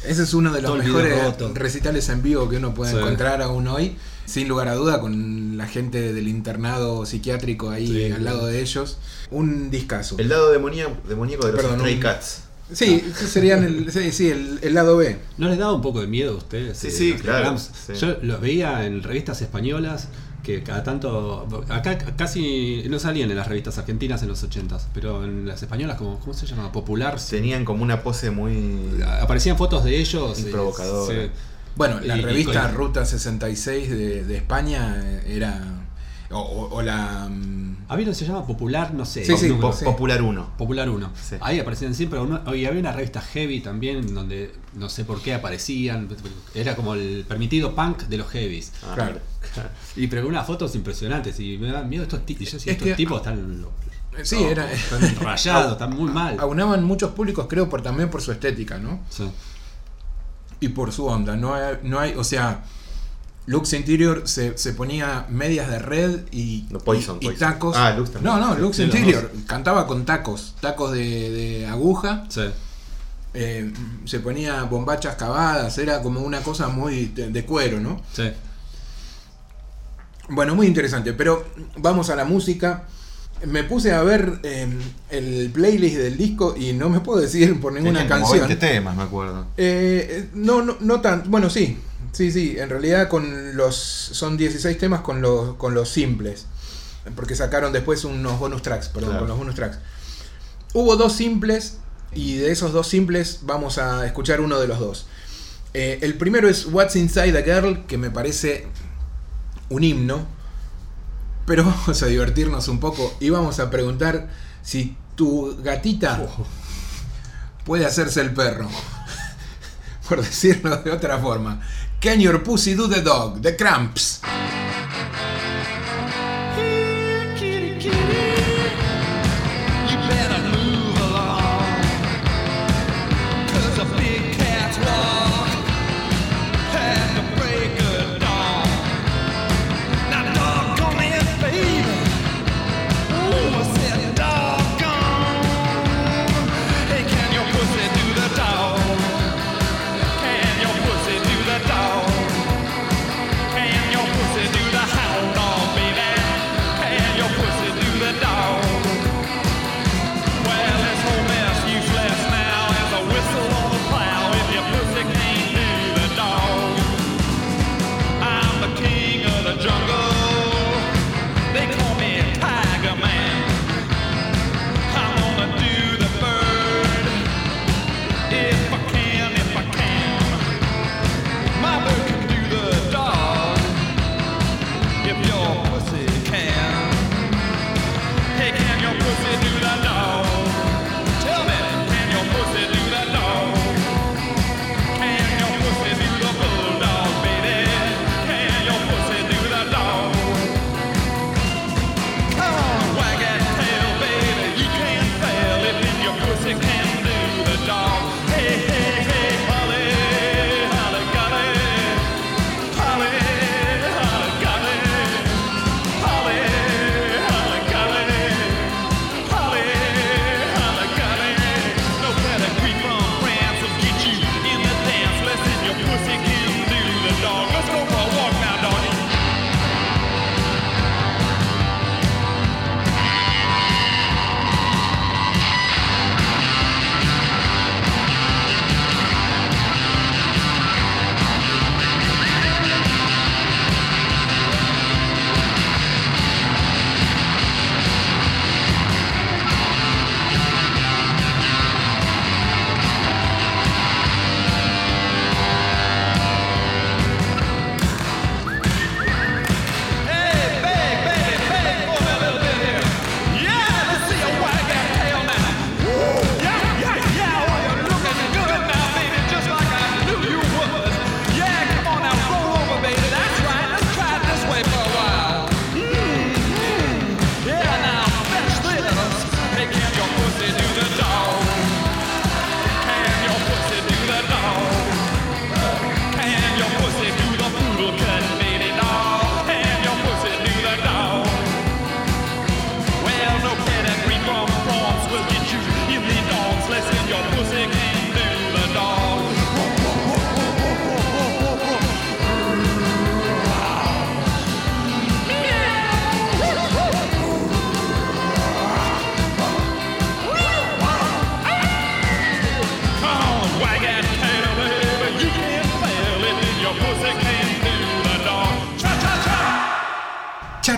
Ese es uno de los mejores recitales en vivo que uno puede Sí. encontrar aún hoy. Sin lugar a duda, con la gente del internado psiquiátrico ahí Sí, al lado de ellos. Un discazo. El lado demoníaco, demoníaco de los Perdón, Stray un- Cats. Sí, serían el, sí, sí, el, el lado B. ¿No les daba un poco de miedo a ustedes? Sí, eh, sí, claro, sí. Yo los veía en revistas españolas que cada tanto. Acá casi no salían en las revistas argentinas en los 80s, pero en las españolas, como, ¿cómo se llama? Popular. Tenían como una pose muy. Aparecían fotos de ellos. Muy provocadora. sí. Bueno, la Y- y revista con- Ruta 66 de, de España era. O, o- o la. Había uno que se llama Popular, no sé. Sí, sí, po-. Popular 1. Popular 1. Sí. Ahí aparecían siempre. Uno, y había una revista Heavy también, donde no sé por qué aparecían. Era como el permitido punk de los heavies. Ah, Claro. Y pero unas fotos impresionantes. Y me dan miedo estos tipos. Y yo decía, Es estos que- tipos están. lo- Sí, no, era. Están rayados, están muy mal. Aunaban muchos públicos, creo, por, también por su estética, ¿no? Sí. y por su onda. No hay, no hay o sea, Lux Interior se, se ponía medias de red y, No, Poison, y, y Poison. tacos. Ah, Lux también. No, no, Lux Sí, Interior cantaba con tacos, tacos de, de aguja. Sí. eh, se ponía bombachas cavadas, era como una cosa muy de, de cuero, ¿no? Sí. Bueno, muy interesante, pero vamos a la música. Me puse a ver eh, el playlist del disco y no me puedo decidir por ninguna Tenían como canción. 20 temas, me acuerdo. Eh, no, no, no tan. Bueno, sí. Sí, sí. En realidad con los. Son 16 temas con los, con los simples. Porque sacaron después unos bonus tracks, perdón, Claro. con los bonus tracks. Hubo dos simples. Y de esos dos simples vamos a escuchar uno de los dos. Eh, el primero es What's Inside a Girl, que me parece un himno. Pero vamos a divertirnos un poco y vamos a preguntar si tu gatita puede hacerse el perro. Por decirlo de otra forma. Can your pussy do the dog? The cramps.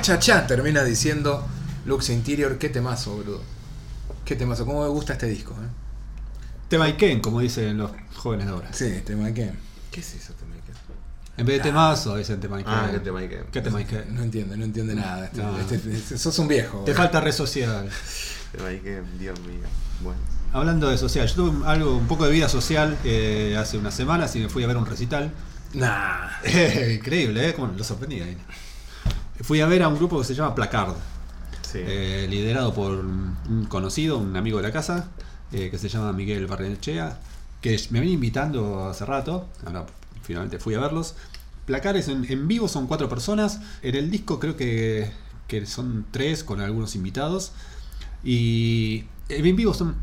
Cha cha termina diciendo Lux Interior, qué temazo, boludo. Qué temazo, cómo me gusta este disco, eh. Tema Iken, como dicen los jóvenes de ahora. Sí, tema Iken. ¿Qué es eso también? En vez de temazo, dicen tema Iken. Ah, qué tema Iken. ¿Qué tema Iken? No entiende, no entiende nada. Este- No. este- este- sos un viejo. Te boludo. falta red social. Tema Iken, Dios mío. Bueno. Hablando de social, yo tuve algo, un poco de vida social eh, hace unas semanas y me fui a ver un recital. Nah. Increíble, ¿eh? Como lo sorprendí ahí. Fui a ver a un grupo que se llama Placard. eh, liderado por un conocido, un amigo de la casa, eh, que se llama Miguel Barrenechea, que me viene invitando hace rato. Ahora finalmente fui a verlos. Placard es en, en vivo son cuatro personas. En el disco creo que, que son tres con algunos invitados. Y en vivo son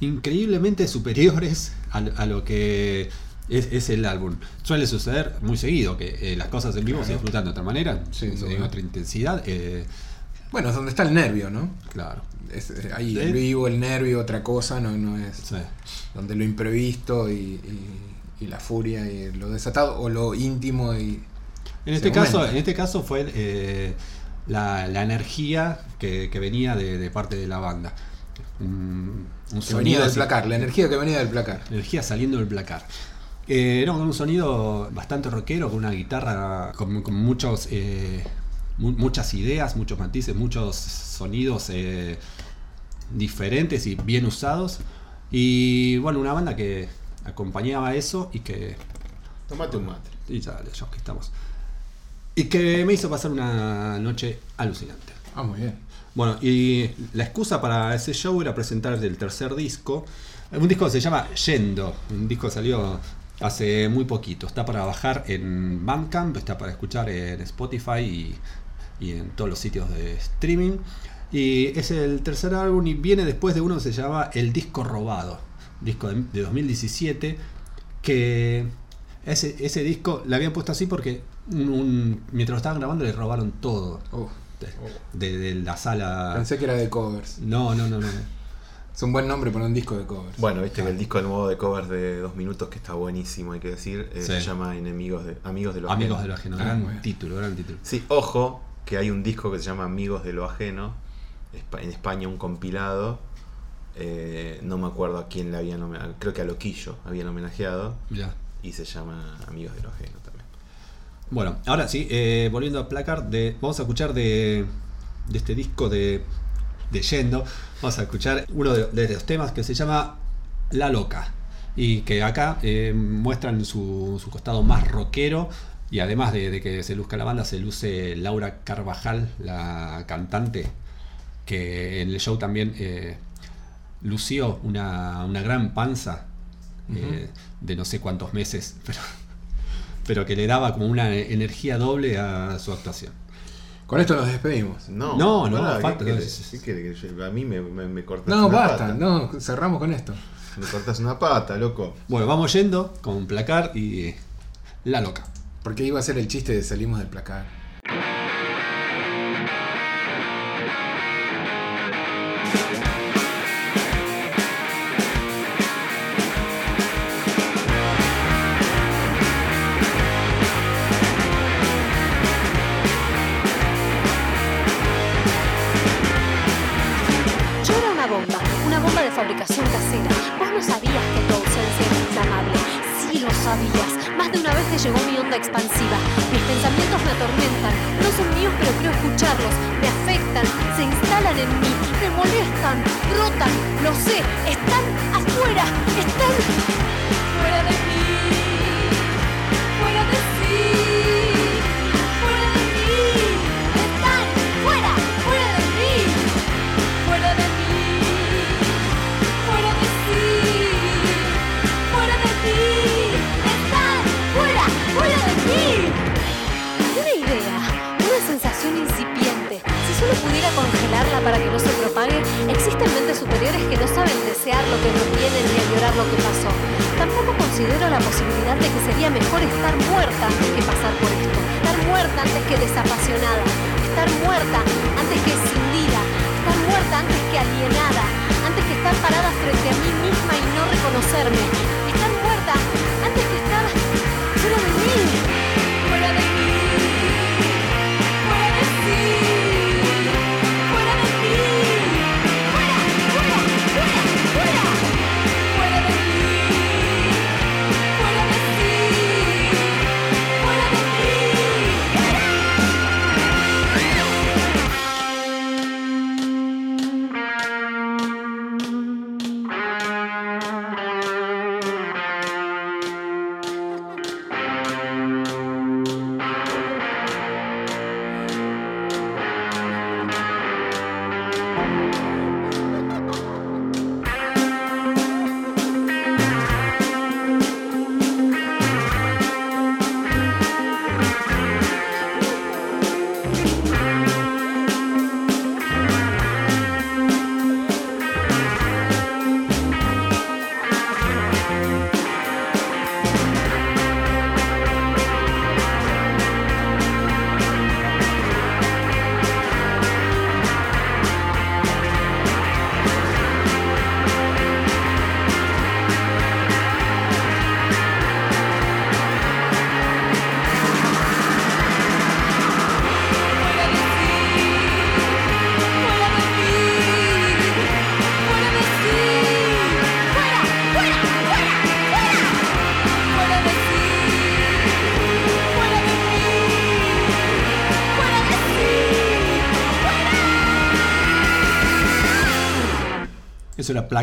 increíblemente superiores a, a lo que es, es el álbum. Suele suceder muy seguido que eh, las cosas en vivo se Claro. disfrutan de otra manera, Sí, en otra intensidad. eh, Bueno, es donde está el nervio, ¿no? Claro. Es, eh, ahí Sí. el vivo, el nervio, otra cosa, no, no es. Donde lo imprevisto y, y- y la furia y lo desatado o lo íntimo y. En se este caso, en este caso fue eh, la, la energía que, que venía de, de parte de la banda. Un, un Que venía del así- placar, la energía que venía del placar. Energía saliendo del placar. Eh, no, un sonido bastante rockero, con una guitarra con, con muchos eh, mu- muchas ideas, muchos matices, muchos sonidos eh, diferentes y bien usados. Y bueno, una banda que acompañaba eso y que. Tomate un mate. Y ya, ya que estamos. Y que me hizo pasar una noche alucinante. Ah, muy bien. Bueno, y la excusa para ese show era presentar el tercer disco. Un disco que se llama Yendo. Un disco que salió hace muy poquito. Está para bajar en Bandcamp, está para escuchar en Spotify y, y en todos los sitios de streaming. Y es el tercer álbum y viene después de uno que se llama El Disco Robado. Disco de, de 2017. Que ese, ese disco le habían puesto así porque un- un- mientras lo estaban grabando le robaron todo. De, de- de la sala. Pensé que era de covers. No, no, no, no. Es un buen nombre para un disco de covers. Bueno, viste que el disco nuevo de covers de dos minutos, que está buenísimo, hay que decir, eh, Sí. se llama Enemigos de, Amigos de lo Amigos Ajeno. de lo ajeno. Ah, Gran título, gran título. Sí, ojo, que hay un disco que se llama Amigos de lo Ajeno, en España un compilado, eh, no me acuerdo a quién le habían homenajeado, creo que a Loquillo habían homenajeado, Ya. y se llama Amigos de lo Ajeno también. Bueno, ahora sí, eh, volviendo a placar, de, vamos a escuchar de, de este disco de, de Yendo, vamos a escuchar uno de, de los temas que se llama La Loca. Y que acá eh, muestran su, su costado más rockero. Y además de, de que se luzca la banda, se luce Laura Carvajal, la cantante, que en el show también eh, lució una, una gran panza eh, de no sé cuántos meses, pero, pero que le daba como una energía doble a su actuación. Con esto nos despedimos. No, No, no, falta- ¿qué querés? ¿Qué querés que yo- A mí me, me, me cortás No, una basta, pata. no, cerramos con esto. Me cortás una pata, loco. Bueno, vamos yendo con placar y la loca. Porque iba a ser el chiste de salimos del placar. Antes que desapasionada. Estar muerta antes que escindida. Estar muerta antes que alienada. Antes que estar parada frente a mí misma y no reconocerme. Estar muerta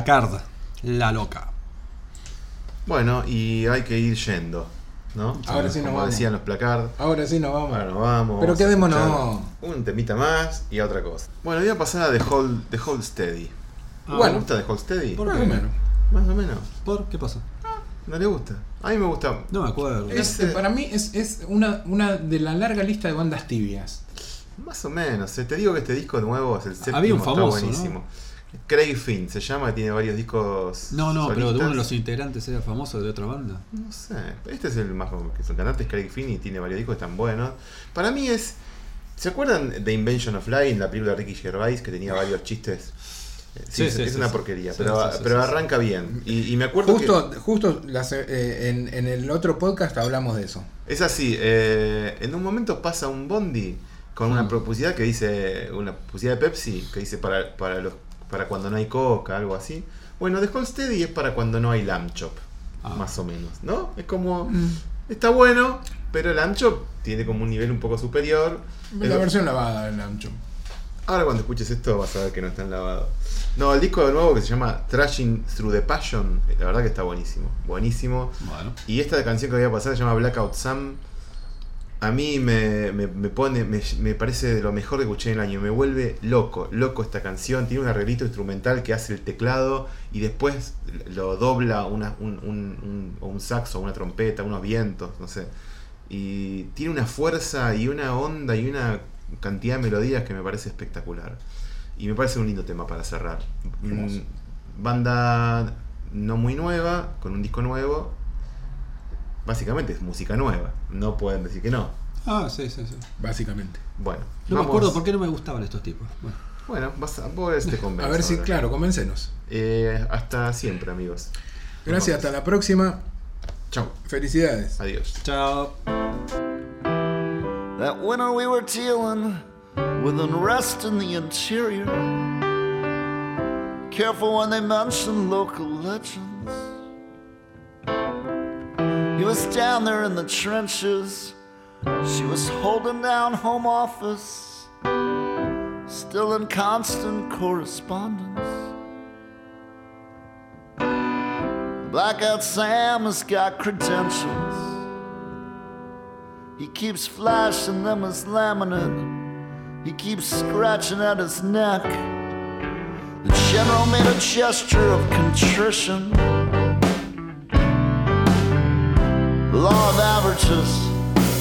Placard, la loca. Bueno, y hay que ir yendo, ¿no? Ahora sí nos Como vamos. decían los placard. Ahora sí nos vamos. Ahora nos vamos. Pero quedémonos. Un temita más y a otra cosa. Bueno, voy a pasar a The Hold, The Hold Steady. Ah, bueno, ¿le gusta The Hold Steady? ¿Por Más o menos. Más o menos. ¿Por qué pasó? ¿No le gusta? A mí me gusta. No me acuerdo. Es, para mí es, es una, una de la larga lista de bandas tibias. Más o menos. eh, Te digo que este disco nuevo es el séptimo. Había un está famoso, buenísimo. Craig Finn se llama, tiene varios discos. No, no, pero de solistas. uno de los integrantes era famoso de otra banda. No sé. Este es el más famoso. que es El cantante es Craig Finn y tiene varios discos están buenos. Para mí es. ¿Se acuerdan de Invention of Lying, la película de Ricky Gervais que tenía varios chistes? Eh, Sí, Sí, es, sí, es sí, una sí. porquería, Sí, pero, pero arranca bien. Y, y me acuerdo Justo, que. justo las- eh, en, en el otro podcast hablamos de eso. Es así, eh, en un momento pasa un bondi con una Mm. que dice, una publicidad de Pepsi, que dice para, para, los, para cuando no hay coca, algo así. Bueno, The Whole Steady es para cuando no hay lamb chop, Ah. más o menos, ¿no? Es como... Mm. Está bueno, pero el ancho tiene como un nivel un poco superior. La versión lavada del ancho. Ahora cuando escuches esto vas a ver que no está en lavado. No, el disco de nuevo que se llama Trashing Through the Passion, la verdad que está buenísimo. Buenísimo. Y esta canción que voy a pasar se llama Blackout Sam. A mí me, me- me pone, me, me parece de lo mejor que escuché en el año. Me vuelve loco, loco esta canción. Tiene un arreglito instrumental que hace el teclado y después lo dobla una- un, un- un- un saxo, una trompeta, unos vientos, no sé. Y tiene una fuerza y una onda y una cantidad de melodías que me parece espectacular. Y me parece un lindo tema para cerrar. Mm, Banda no muy nueva, con un disco nuevo. Básicamente es música nueva. No pueden decir que no. Ah, sí, sí, sí. Básicamente. Bueno. No me acuerdo por qué no me gustaban estos tipos. Bueno. Bueno, vas a, vos te convenzo A ver si, ahora. claro, convéncenos. Eh, hasta siempre, amigos. Gracias, hasta la próxima. Chao. Felicidades. Adiós. Chao. That winter we were dealing with unrest in the interior. Careful when they mention local legends. He was down there in the trenches. She was holding down home office. Still in constant correspondence. Blackout Sam has got credentials. He keeps flashing them as laminate. He keeps scratching at his neck. The general made a gesture of contrition. Law of averages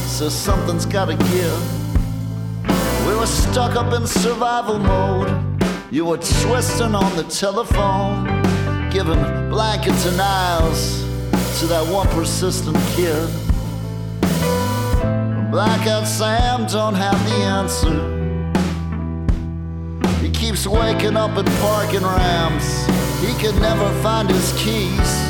says something's gotta give. We were stuck up in survival mode. You were twisting on the telephone, giving blanket denials to that one persistent kid. Blackout Sam don't have the answer. He keeps waking up at parking ramps. He could never find his keys.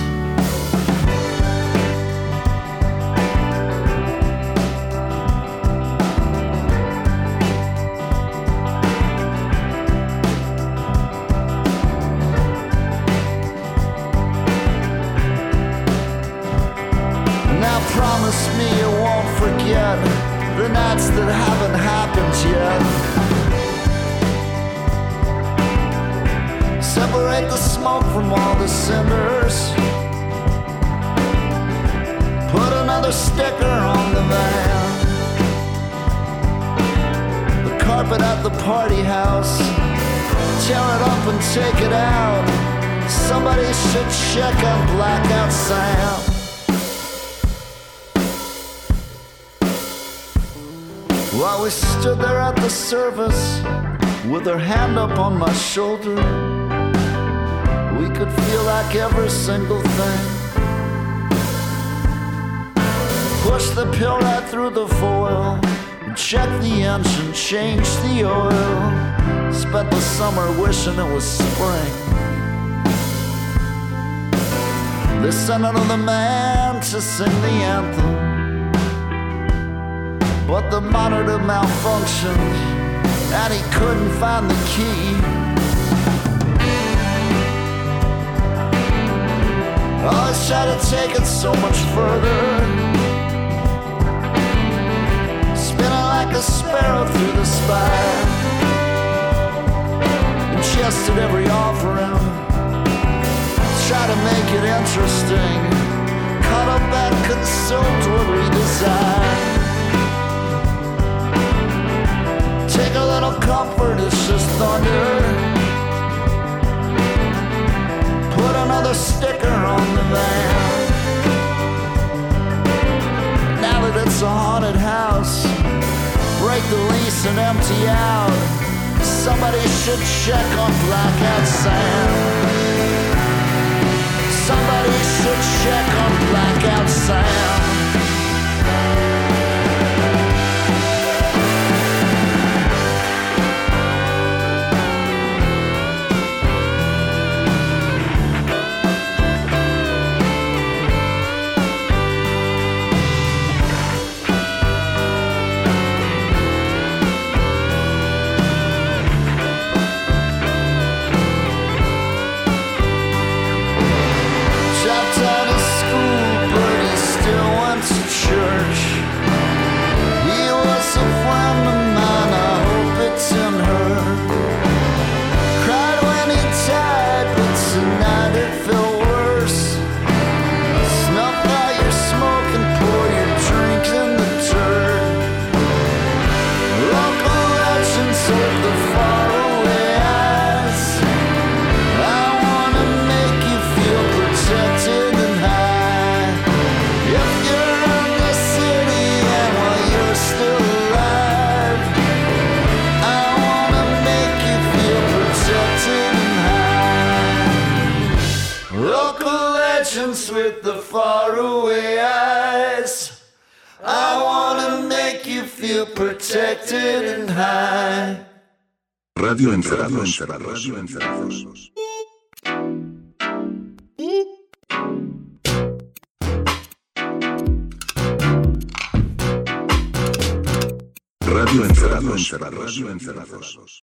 Sticker on the van. The carpet at the party house. Tear it up and take it out. Somebody should check on Blackout Sam. While we stood there at the service with her hand up on my shoulder, we could feel like every single thing. Push the pill right through the foil, check the engine, change the oil. Spent the summer wishing it was spring. They sent another man to sing the anthem. But the monitor malfunctioned and he couldn't find the key. Oh, I tried to take it so much further. A sparrow through the spire. Ingested every offering. Try to make it interesting. Caught up and consumed with redesign. Take a little comfort, it's just thunder. Put another sticker on the van. Now that it's a haunted house, break the lease and empty out. Somebody should check on Blackout Sam. Somebody should check on Blackout Sam. Radio Encerrados. Radio Encerrados. Radio Encerrados. Radio Encerrados.